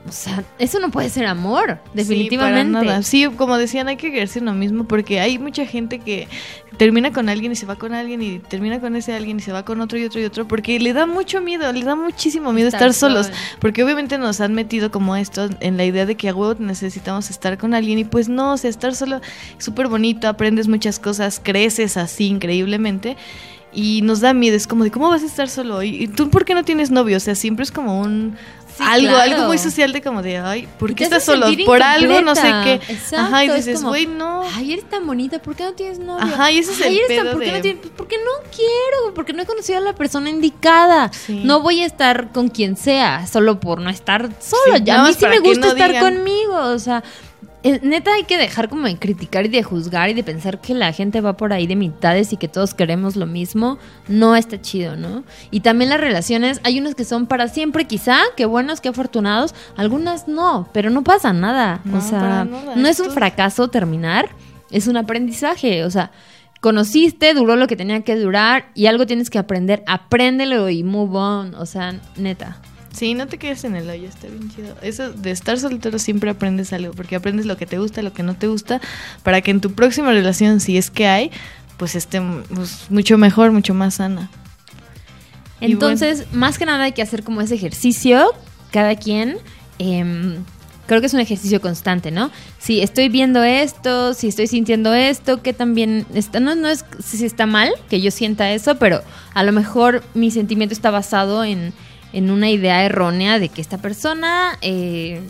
O sea, eso no puede ser amor, definitivamente. Sí, para nada. Sí, como decían, hay que ejercer lo mismo porque hay mucha gente que termina con alguien y se va con alguien y termina con ese alguien y se va con otro y otro y otro porque le da mucho miedo, le da muchísimo miedo Estar estar, solos. solo. Porque obviamente nos han metido como esto en la idea de que a huevo necesitamos estar con alguien y pues no, o sea, estar solo es súper bonito, aprendes muchas cosas, creces así increíblemente. Y nos da miedo, es como de cómo vas a estar solo y tú por qué no tienes novio, o sea, siempre es como un Sí, algo, claro. algo muy social de como de ay, ¿por qué estás solo? Por algo, no sé qué. Exacto, Ajá, y es dices, güey, no. Ay, eres tan bonita, ¿por qué no tienes novio? Ajá, y ese es el tan- pedo ¿por qué de- no tienes? Pues porque no quiero, porque no he conocido a la persona indicada. Sí. No voy a estar con quien sea, solo por no estar solo. Sí, Ya a mí sí me gusta no estar digan. conmigo, o sea... eh, Neta hay que dejar como de criticar y de juzgar y de pensar que la gente va por ahí de mitades y que todos queremos lo mismo. No está chido, ¿no? Y también las relaciones, hay unas que son para siempre quizá, qué buenos, qué afortunados, algunas no, pero no pasa nada. No, o sea, nada, no es un fracaso terminar, es un aprendizaje, o sea, conociste, duró lo que tenía que durar y algo tienes que aprender, apréndelo y move on, o sea, neta. Sí, no te quedes en el hoyo, está bien chido. Eso de estar soltero siempre aprendes algo, porque aprendes lo que te gusta, lo que no te gusta, para que en tu próxima relación, si es que hay, pues esté pues, mucho mejor, mucho más sana. Entonces, más que nada hay que hacer como ese ejercicio, cada quien. em, creo que es un ejercicio constante, ¿no? Si estoy viendo esto, si estoy sintiendo esto, que también está, no, no es si está mal que yo sienta eso, pero a lo mejor mi sentimiento está basado en, en una idea errónea de que esta persona, eh,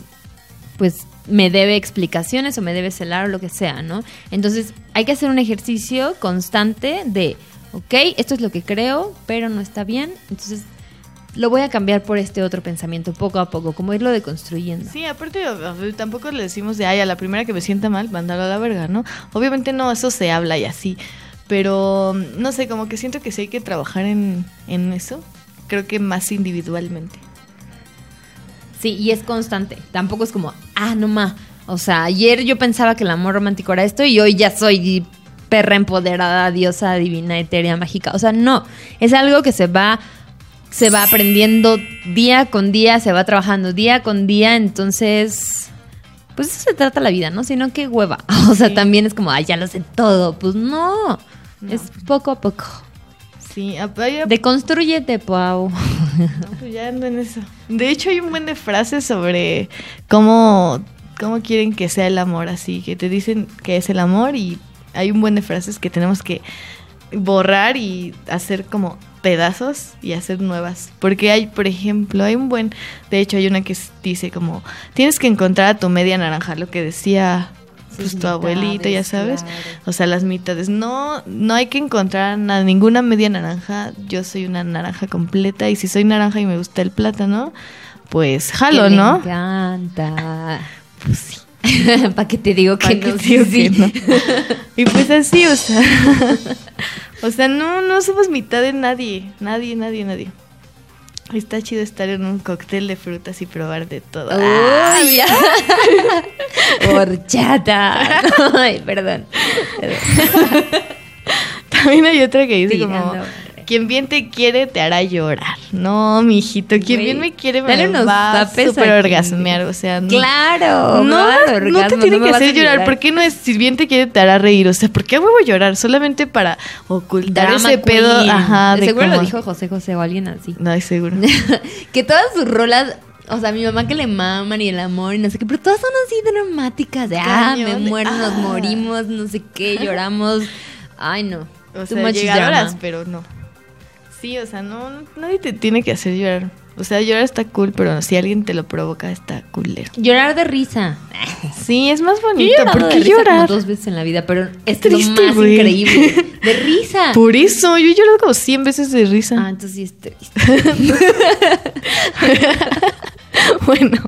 pues me debe explicaciones o me debe celar o lo que sea, ¿no? Entonces hay que hacer un ejercicio constante de, ok, esto es lo que creo, pero no está bien, entonces lo voy a cambiar por este otro pensamiento poco a poco, como irlo deconstruyendo. Sí, aparte tampoco le decimos de, ay, a la primera que me sienta mal, mandarlo a la verga, ¿no? Obviamente no, eso se habla y así, pero no sé, como que siento que sí hay que trabajar en, en eso, creo que más individualmente. Sí, y es constante. Tampoco es como, ah, no ma. O sea, ayer yo pensaba que el amor romántico era esto y hoy ya soy perra empoderada, diosa divina, etérea, mágica. O sea, no. Es algo que se va, se va aprendiendo día con día, se va trabajando día con día. Entonces, pues eso se trata la vida, ¿no? Sino que hueva. O sea, también es como, ay, ya lo sé todo. Pues no. es poco a poco. Sí, ap- hay- Deconstrúyete, Pau. Pues ya ando en eso. De hecho, hay un buen de frases sobre cómo, cómo quieren que sea el amor, así que te dicen que es el amor y hay un buen de frases que tenemos que borrar y hacer como pedazos y hacer nuevas. Porque hay, por ejemplo, hay un buen, de hecho hay una que dice como, tienes que encontrar a tu media naranja, lo que decía pues, tu abuelita, ya sabes. O sea, las mitades. No, no hay que encontrar a ninguna media naranja. Yo soy una naranja completa y si soy naranja y me gusta el plátano, pues jalo, ¿no? encanta. Pues sí. ¿Para qué te digo que ¿Pa' no? Sí, digo sí. que no? Y pues así, o sea. o sea, no, no somos mitad de nadie. Nadie, nadie, nadie. Está chido estar en un cóctel de frutas y probar de todo. Uy, ya. Horchata. Ay, perdón. También hay otra que dice Tirando como... Quien bien te quiere te hará llorar. No, mijito. Quien bien me quiere me va a super orgasmear. O sea, no- Claro. No, no te tiene que hacer llorar. ¿Por qué no es si bien te quiere te hará reír? O sea, ¿por qué a huevo llorar? Solamente para ocultar Drama ese pedo. Ajá, De seguro lo cómo- dijo José José o alguien así. No, seguro. que todas sus rolas, o sea, mi mamá que le maman y el amor y no sé qué, pero todas son así dramáticas. De, ah, me muero, nos ah. morimos, no sé qué, lloramos. Ay, no. O sea, much llegadoras, pero no. Sí, o sea, no, nadie te tiene que hacer llorar. O sea, llorar está cool, pero si alguien te lo provoca, está culero. Llorar de risa. Sí, es más Yo he bonito. llorado ¿Por de qué risa como llorar? dos veces en la vida, pero es triste, lo más güey. increíble. De risa. Por eso, yo he llorado como 100 veces de risa. Ah, entonces sí es triste. bueno,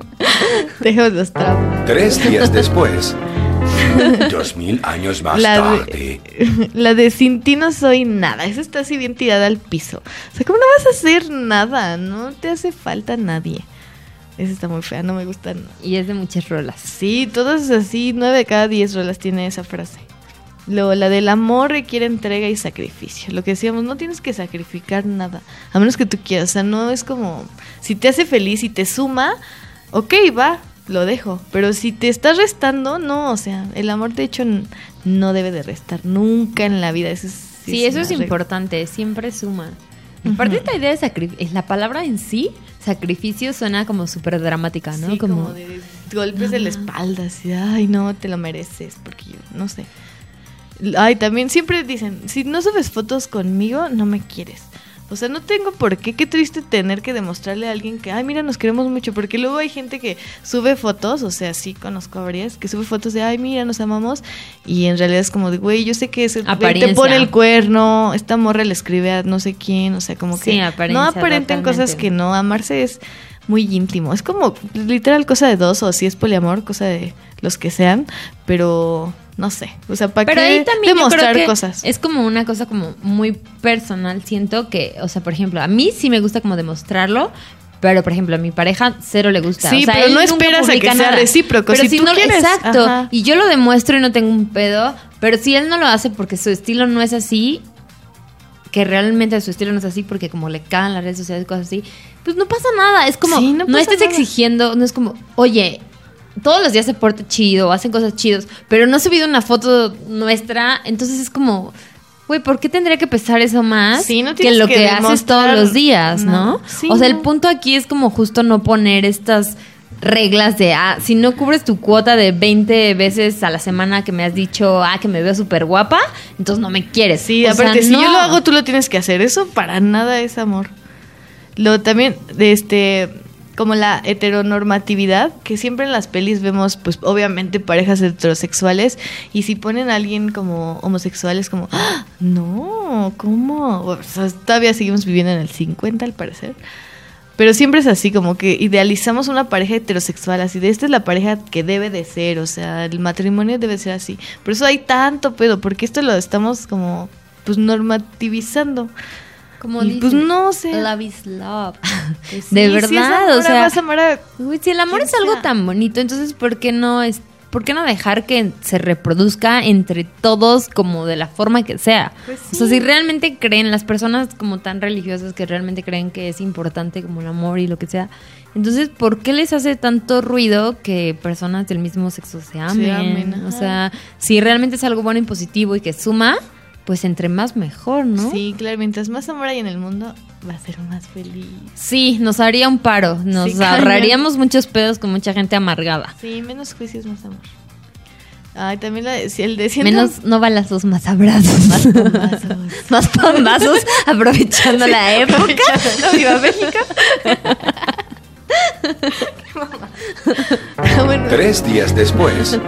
dejemos los traumas. Tres días después. Dos mil años más La tarde. de, la de sin ti no soy nada. Esa está así bien tirada al piso. O sea, ¿cómo no vas a hacer nada? No te hace falta nadie. Esa está muy fea, no me gusta. nada. Y es de muchas rolas. Sí, todas así, nueve de cada diez rolas tiene esa frase. Luego, la del amor requiere entrega y sacrificio. Lo que decíamos, no tienes que sacrificar nada, a menos que tú quieras. O sea, no es como, si te hace feliz y te suma, ok, va, lo dejo. Pero si te estás restando, no, o sea, el amor de hecho no debe de restar nunca en la vida. Eso es, Sí, eso una es importante, siempre suma. Aparte esta idea de sacrificio, la palabra en sí, sacrificio suena como súper dramática, ¿no? Sí, como, de golpes de la espalda, así, ay, no, te lo mereces, porque yo, no sé. Ay, también siempre dicen, si no subes fotos conmigo, no me quieres. O sea, no tengo por qué, qué triste tener que demostrarle a alguien que, ay, mira, nos queremos mucho, porque luego hay gente que sube fotos, o sea, sí conozco a varias, que sube fotos de, ay, mira, nos amamos, y en realidad es como de, güey, yo sé que ese güey te pone el cuerno, esta morra le escribe a no sé quién, o sea, como Sí, que no aparenten cosas que no, amarse es muy íntimo. Es como literal cosa de dos, o si es poliamor, cosa de los que sean, pero no sé. O sea, ¿para Pero qué ahí también demostrar que cosas? es como una cosa como muy personal, siento que, o sea, por ejemplo, a mí sí me gusta como demostrarlo, pero por ejemplo, a mi pareja cero le gusta. Sí, O sea, pero él no esperas a que sea recíproco, Pero si si, tú no, quieres, exacto. ajá. Y yo lo demuestro y no tengo un pedo, pero si él no lo hace porque su estilo no es así, que realmente su estilo no es así porque como le cagan las redes sociales y cosas así, pues no pasa nada. Es como, Sí, no estés nada. exigiendo, no es como, oye, todos los días se porta chido, hacen cosas chidos, pero no ha subido una foto nuestra, entonces es como, güey, ¿por qué tendría que pesar eso más Sí, no que lo que que, haces todos los días, ¿no? Sí, o sea, el punto aquí es como justo no poner estas reglas de, ah, si no cubres tu cuota de 20 veces a la semana que me has dicho, ah, que me veo súper guapa, entonces no me quieres. Sí, O sea, aparte, si yo lo hago, tú lo tienes que hacer. Eso para nada es amor. Lo también, de este, como la heteronormatividad, que siempre en las pelis vemos, pues obviamente parejas heterosexuales, y si ponen a alguien como homosexual es como, ¡Ah! no, ¿cómo? O sea, todavía seguimos viviendo en el 50 al parecer. Pero siempre es así, como que idealizamos una pareja heterosexual, así de esta es la pareja que debe de ser, o sea, el matrimonio debe ser así. Por eso hay tanto pedo, porque esto lo estamos como, pues, normativizando. Como Y, pues no sea, Love is love. pues, de sí, si es verdad, amor, o sea, a Uy, si el amor es algo sea. tan bonito, entonces ¿por qué no es por qué no dejar que se reproduzca entre todos como de la forma que sea? Pues O sea, sí. si realmente creen las personas como tan religiosas que realmente creen que es importante como el amor y lo que sea, entonces ¿por qué les hace tanto ruido que personas del mismo sexo se amen? amen, o sea, si realmente es algo bueno y positivo y que suma, pues entre más mejor, ¿no? Sí, claro, mientras más amor hay en el mundo, va a ser más feliz. Sí, nos haría un paro, nos Sí, ahorraríamos muchos pedos con mucha gente amargada. Sí, menos juicios, más amor. Ay, también la si el de siento- Menos no balazos, más abrazos. Más pambazos. más pambazos, aprovechando la época. Aprovechando Viva México. Tres días después,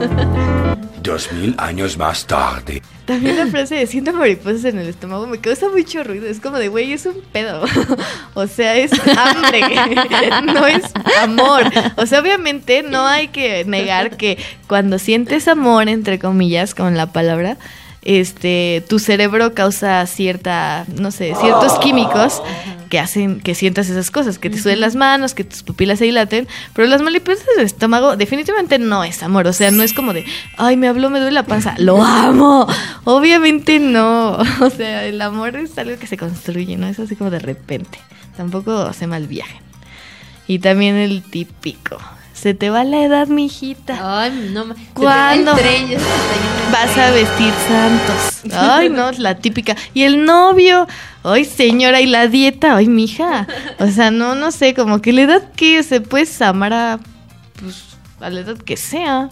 dos mil años más tarde. También la frase de siento mariposas en el estómago me causa mucho ruido. Es como de, güey, es un pedo. o sea, es hambre. no es amor. O sea, obviamente no hay que negar que cuando sientes amor, entre comillas, con la palabra, este, tu cerebro causa cierta, no sé, ciertos químicos que hacen que sientas esas cosas, que te suden las manos, que tus pupilas se dilaten, pero las mariposas del estómago definitivamente no es amor, o sea, no es como de, ay, me habló, me duele la panza, lo amo, obviamente no, o sea, el amor es algo que se construye, no es así como de repente, tampoco se mal viaje. Y también el típico, se te va la edad, mijita. Ay, no. ¿Cuándo tren, vas a vestir santos? Ay, no, la típica. Y el novio, ay, señora, y la dieta, ay, mija. O sea, no, no sé, como que la edad que se puedes amar a, pues, a la edad que sea.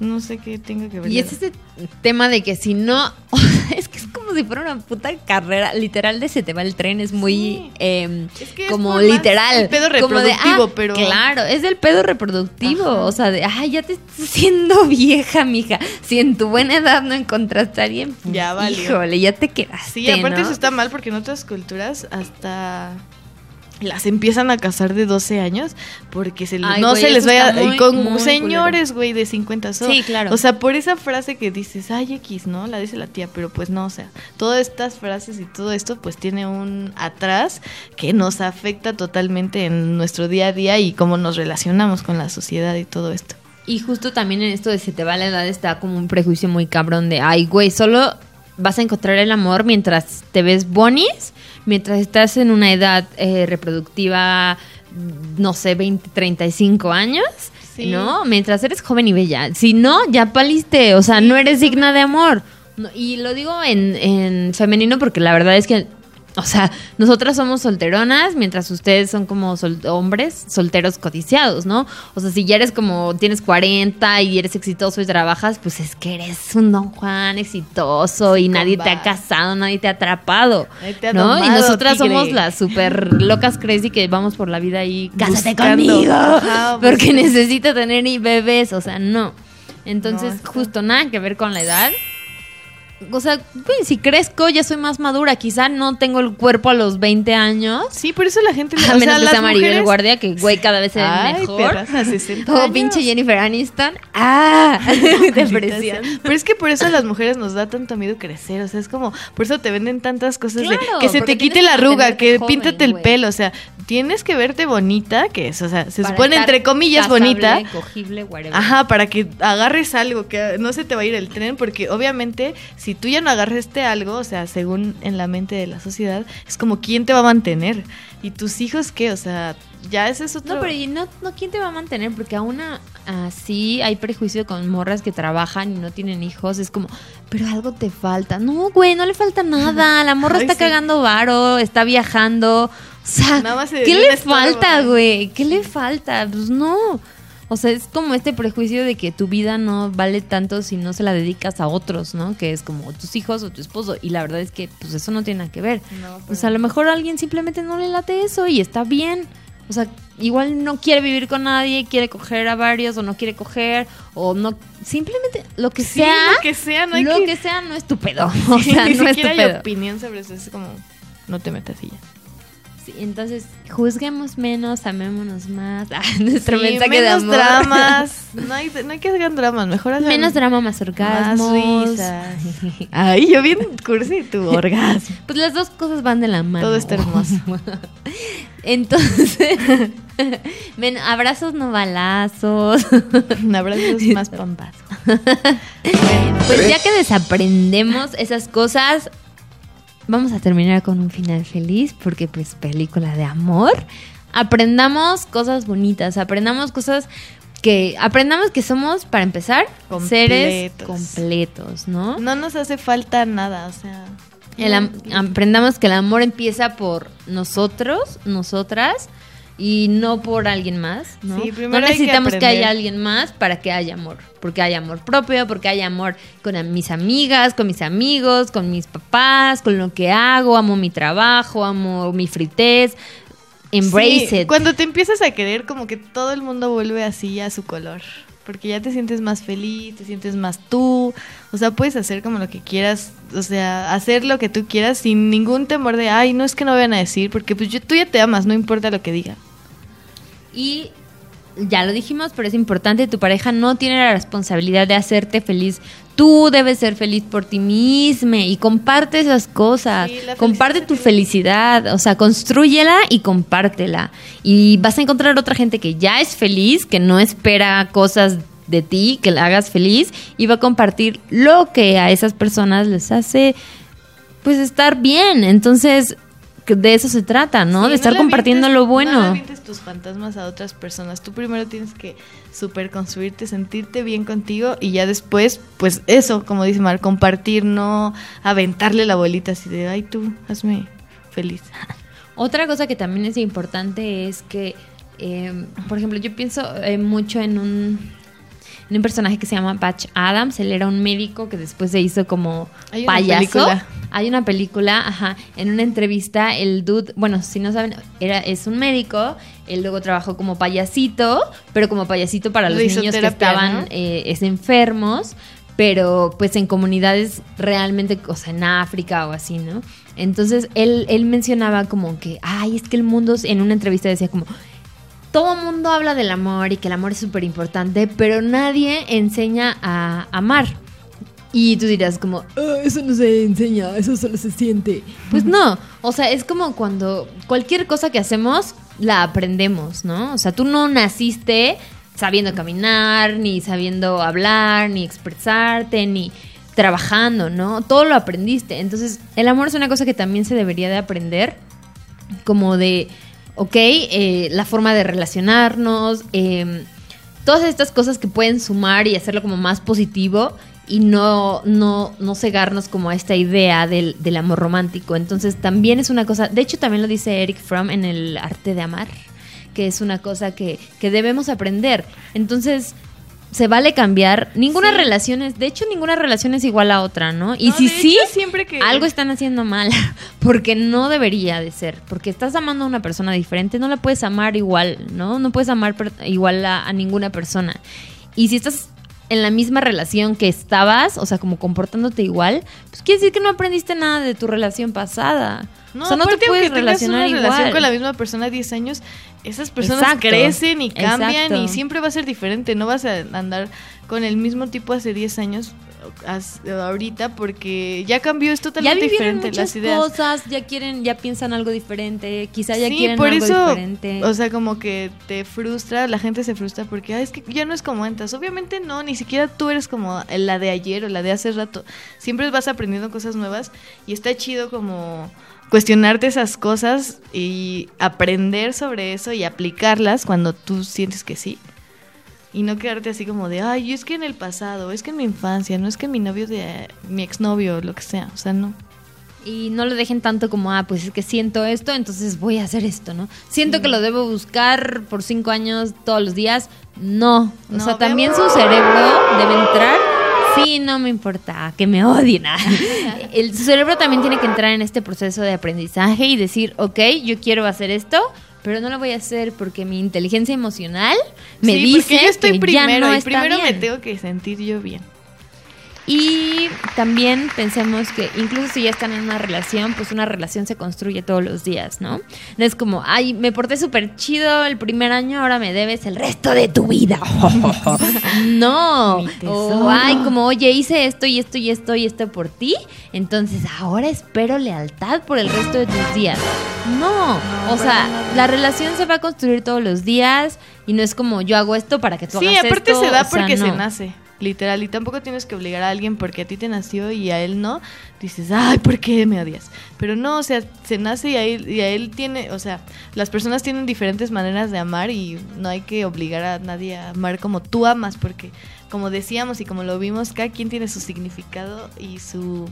No sé qué tenga que ver. Y es ese tema de que si no, es que es como si fuera una puta carrera, literal de se te va el tren, es muy eh, que es como por más literal. el pedo como de, reproductivo, ah, pero- Claro, es del pedo reproductivo, o sea, de, ay, ya te estás haciendo vieja, mija. Si en tu buena edad no encontraste a alguien, pues, Ya valió. híjole, ya te quedaste, Sí, aparte ¿no? eso está mal porque en otras culturas hasta las empiezan a casar de 12 años porque se les- Ay, no se les vaya muy, y con muy señores, güey, de 50 so- Sí, claro. O sea, por esa frase que dices, "Ay, X", ¿no? La dice la tía, pero pues no, o sea, todas estas frases y todo esto pues tiene un atrás que nos afecta totalmente en nuestro día a día y cómo nos relacionamos con la sociedad y todo esto. Y justo también en esto de se te va la edad está como un prejuicio muy cabrón de, ay, güey, solo vas a encontrar el amor mientras te ves bonis, mientras estás en una edad eh, reproductiva, no sé, 20, 35 años. Sí. ¿No? Mientras eres joven y bella. Si no, ya paliste. O sea, no eres digna de amor. No, y lo digo en, en femenino porque la verdad es que o sea, nosotras somos solteronas, mientras ustedes son como sol- hombres solteros codiciados, ¿no? O sea, si ya eres como, tienes 40 y eres exitoso y trabajas, pues es que eres un don Juan exitoso y nadie te ha casado, nadie te ha atrapado, Nadie te ha ¿no? y nosotras tigre. somos las súper locas crazy que vamos por la vida ahí, cásate Buscando. conmigo, porque necesito tener bebés, o sea, no. Entonces, No, justo nada que ver con la edad. O sea, güey, si crezco, ya soy más madura. Quizá no tengo el cuerpo a los 20 años. Sí, por eso la gente... A o menos sea, que sea Maribel mujeres- Guardia, que güey cada vez se ve Ay, mejor. perras, a 60 O pinche Jennifer Aniston. ¡Ah! Depresión. Pero es que por eso a las mujeres nos da tanto miedo crecer, o sea, es como, por eso te venden tantas cosas de que se te quite la arruga, que joven, píntate el güey. pelo, o sea, tienes que verte bonita, que es, o sea, se Para supone entre comillas casable, bonita. cogible, whatever. Ajá, para que agarres algo, que no se te va a ir el tren, porque obviamente si tú ya no agarraste algo, o sea, según en la mente de la sociedad, es como quién te va a mantener. ¿Y tus hijos qué? O sea, ya ese es otro... No, pero ¿y no, no, ¿quién te va a mantener? Porque aún así hay prejuicio con morras que trabajan y no tienen hijos. Es como, pero algo te falta. No, güey, no le falta nada. La morra Ay, está sí. cagando varo, está viajando. O sea, Nada más se ¿qué le falta, güey? ¿Qué le falta? Pues no. O sea, es como este prejuicio de que tu vida no vale tanto si no se la dedicas a otros, ¿no? Que es como tus hijos o tu esposo. Y la verdad es que, pues eso no tiene nada que ver. O sea, a lo mejor a alguien simplemente no le late eso y está bien. O sea, igual no quiere vivir con nadie, quiere coger a varios o no quiere coger o no simplemente lo que Sí, sea, lo que sea, no hay lo que- que sea no es tu pedo. O Sí, sea, ni no es tu hay pedo. opinión sobre eso, es como, no te metas y ya. Entonces, juzguemos menos, amémonos más. Ah, nuestro Sí, mensaje de menos amor. dramas. No hay, no hay que hagan dramas, mejor hagan Menos drama, más orgasmos. Más risas. Ay, yo bien cursi tu orgasmo. Pues las dos cosas van de la mano. Todo está hermoso. Entonces, men- abrazos no balazos. Abrazos más pambazos. Pues ya que desaprendemos esas cosas, vamos a terminar con un final feliz porque pues película de amor. Aprendamos cosas bonitas, aprendamos cosas que aprendamos que somos para empezar seres Completos. ¿no? No nos hace falta nada, o sea. El aprendamos que el amor empieza por nosotros, nosotras y no por alguien más, ¿no? Sí, no hay que necesitamos que, haya alguien más para que haya amor, porque haya amor propio, porque haya amor con mis amigas, con mis amigos, con mis papás, con lo que hago, amo mi trabajo, amo mi fritez. embrace Sí, it. Cuando te empiezas a querer, como que todo el mundo vuelve así a su color. Porque ya te sientes más feliz, te sientes más tú. O sea, puedes hacer como lo que quieras. O sea, hacer lo que tú quieras sin ningún temor de, ay, no es que no vayan a decir. Porque pues yo- tú ya te amas, no importa lo que digan. Y ya lo dijimos, pero es importante, tu pareja no tiene la responsabilidad de hacerte feliz. Tú debes ser feliz por ti misma y comparte esas cosas. Sí, comparte tu felicidad, o sea, construyela y compártela. Y vas a encontrar otra gente que ya es feliz, que no espera cosas de ti, que la hagas feliz y va a compartir lo que a esas personas les hace pues estar bien. Entonces, de eso se trata, ¿no? Sí, de estar compartiendo lo bueno. No le tus fantasmas a otras personas. Tú primero tienes que super construirte, sentirte bien contigo y ya después, pues eso, como dice Mar, compartir, no aventarle la bolita así de, ay tú, hazme feliz. Otra cosa que también es importante es que, eh, por ejemplo, yo pienso eh, mucho en un, en un personaje que se llama Patch Adams. Él era un médico que después se hizo como Hay payaso. Hay una película, ajá. En una entrevista, el dude, bueno, si no saben, era, es un médico. Él luego trabajó como payasito, pero como payasito para los niños que estaban ¿no? eh, es enfermos, pero pues en comunidades realmente, o sea, en África o así, ¿no? Entonces él, él mencionaba como que, ay, es que el mundo, en una entrevista decía como, todo mundo habla del amor y que el amor es súper importante, pero nadie enseña a amar. Y tú dirás como, "Ah, eso no se enseña, eso solo se siente. Pues no, o sea, es como cuando cualquier cosa que hacemos la aprendemos, ¿no? O sea, tú no naciste sabiendo caminar, ni sabiendo hablar, ni expresarte, ni trabajando, ¿no? Todo lo aprendiste. Entonces, el amor es una cosa que también se debería de aprender, como de, ok, eh, la forma de relacionarnos, eh, todas estas cosas que pueden sumar y hacerlo como más positivo y no, no, no cegarnos como a esta idea del, del amor romántico. Entonces también es una cosa, de hecho también lo dice Eric Fromm en el arte de amar, que es una cosa que, que debemos aprender. Entonces se vale cambiar. Ninguna relación es, de hecho ninguna relación es igual a otra, ¿no? Y No, si sí, hecho, siempre que- algo están haciendo mal, porque no debería de ser, porque estás amando a una persona diferente, no la puedes amar igual, ¿no? No puedes amar igual a, a ninguna persona. Y si estás en la misma relación que estabas, o sea, como comportándote igual, pues quiere decir que no aprendiste nada de tu relación pasada. No, o sea, no te puedes relacionar una relación igual. con la misma persona 10 años, esas personas Exacto, crecen y cambian exacto. y siempre va a ser diferente. No vas a andar con el mismo tipo hace 10 años ahorita porque ya cambió, es totalmente diferente muchas las ideas. cosas, ya quieren, ya piensan algo diferente, quizá ya sí, quieren por algo eso, diferente. o sea, como que te frustra, la gente se frustra porque "Ay, es que ya no es como antes. Obviamente no, ni siquiera tú eres como la de ayer o la de hace rato. Siempre vas aprendiendo cosas nuevas y está chido como cuestionarte esas cosas y aprender sobre eso y aplicarlas cuando tú sientes que sí. Y no quedarte así como de, ay, es que en el pasado, es que en mi infancia, no es que mi novio de mi exnovio, lo que sea, o sea, no. Y no lo dejen tanto como, ah, pues es que siento esto, entonces voy a hacer esto, ¿no? Siento que lo debo buscar por cinco años todos los días. No. O No, sea, también su cerebro debe entrar. Sí, no me importa que me odien. El, su cerebro también tiene que entrar en este proceso de aprendizaje y decir, ok, yo quiero hacer esto, pero no lo voy a hacer porque mi inteligencia emocional me Sí, dice yo estoy que primero ya no y está primero me tengo que sentir yo bien. Y también pensemos que incluso si ya están en una relación, pues una relación se construye todos los días, ¿no? No es como, ay, me porté súper chido el primer año, ahora me debes el resto de tu vida. no. O, ay, como, oye, hice esto y esto y esto y esto por ti, entonces ahora espero lealtad por el resto de tus días. No, o sea, la relación se va a construir todos los días y no es como yo hago esto para que tú Sí, hagas aparte esto, se da o sea, porque se nace, literal. Y tampoco tienes que obligar a alguien porque a ti te nació y a él no. Dices, ay, ¿por qué me odias? Pero no, o sea, se nace y a él, y a él tiene, o sea, las personas tienen diferentes maneras de amar y no hay que obligar a nadie a amar como tú amas porque, como decíamos y como lo vimos, cada quien tiene su significado y su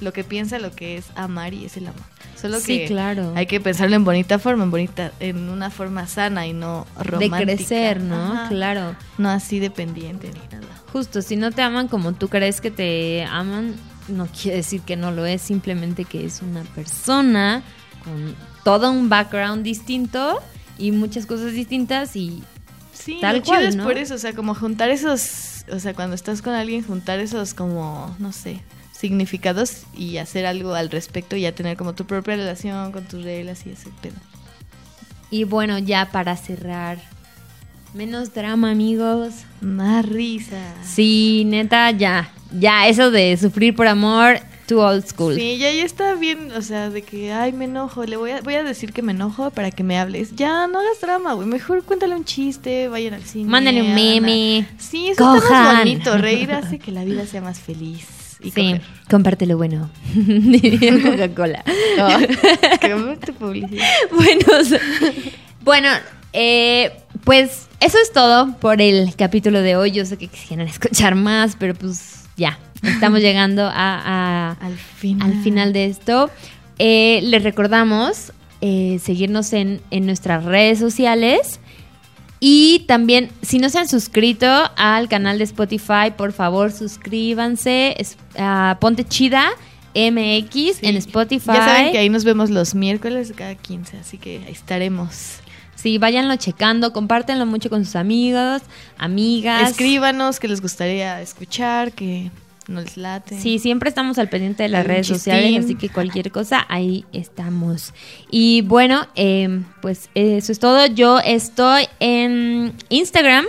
lo que piensa, lo que es amar y es el amor. Solo Sí, que claro. hay que pensarlo en bonita forma, en bonita, en una forma sana y no romántica. De crecer, ¿no? Ajá. Claro. No así dependiente ni nada. Justo, si no te aman como tú crees que te aman, no quiere decir que no lo es, simplemente que es una persona con todo un background distinto y muchas cosas distintas y Sí, tal lo chido cual, es ¿no? por eso, o sea, como juntar esos, o sea, cuando estás con alguien, juntar esos como, no sé, significados y hacer algo al respecto y ya tener como tu propia relación con tus reglas y ese pedo. Y bueno, ya para cerrar, menos drama, amigos. Más risa. Sí, neta, ya. Ya, eso de sufrir por amor, too old school. Sí, ya, ya está bien, o sea, de que, ay, me enojo, le voy a, voy a decir que me enojo para que me hables. Ya, no hagas drama, güey, mejor cuéntale un chiste, vayan al cine. Mándale un meme. Sí, eso está más cojan. bonito, reír hace que la vida sea más feliz. Y sí, coger. comparte lo bueno. Diría Coca-Cola. Oh, tu publicidad. bueno, bueno eh, pues eso es todo por el capítulo de hoy. Yo sé que quisieran escuchar más, pero pues ya, estamos llegando a, a- al, final. al final de esto. Eh, les recordamos eh, seguirnos en, en nuestras redes sociales. Y también, si no se han suscrito al canal de Spotify, por favor suscríbanse. Es, a Ponte Chida MX en Spotify. Ya saben que ahí nos vemos los miércoles de cada 15, así que ahí estaremos. Sí, váyanlo checando, compártenlo mucho con sus amigos, amigas. Escríbanos que les gustaría escuchar, que no les late. Sí, siempre estamos al pendiente de las redes sociales, así que cualquier cosa, ahí estamos. Y bueno, eh, pues eso es todo. Yo estoy en Instagram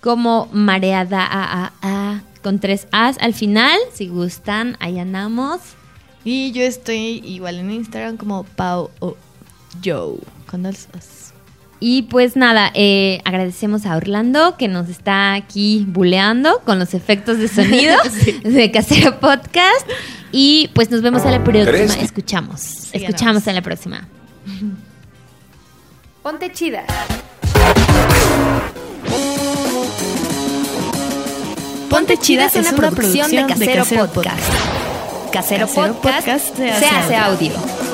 como mareada a, a, a, con tres As al final. Si gustan, ahí andamos. Y yo estoy igual en Instagram como Pau o Joe, con dos Os. Y pues nada, eh, agradecemos a Orlando que nos está aquí buleando con los efectos de sonido de Casero Podcast. Y pues nos vemos en la próxima. Tres. Escuchamos. Escuchamos en la próxima. Ponte chida. Ponte Chida es una producción de Casero Podcast. Casero, Casero Podcast, Podcast se hace audio.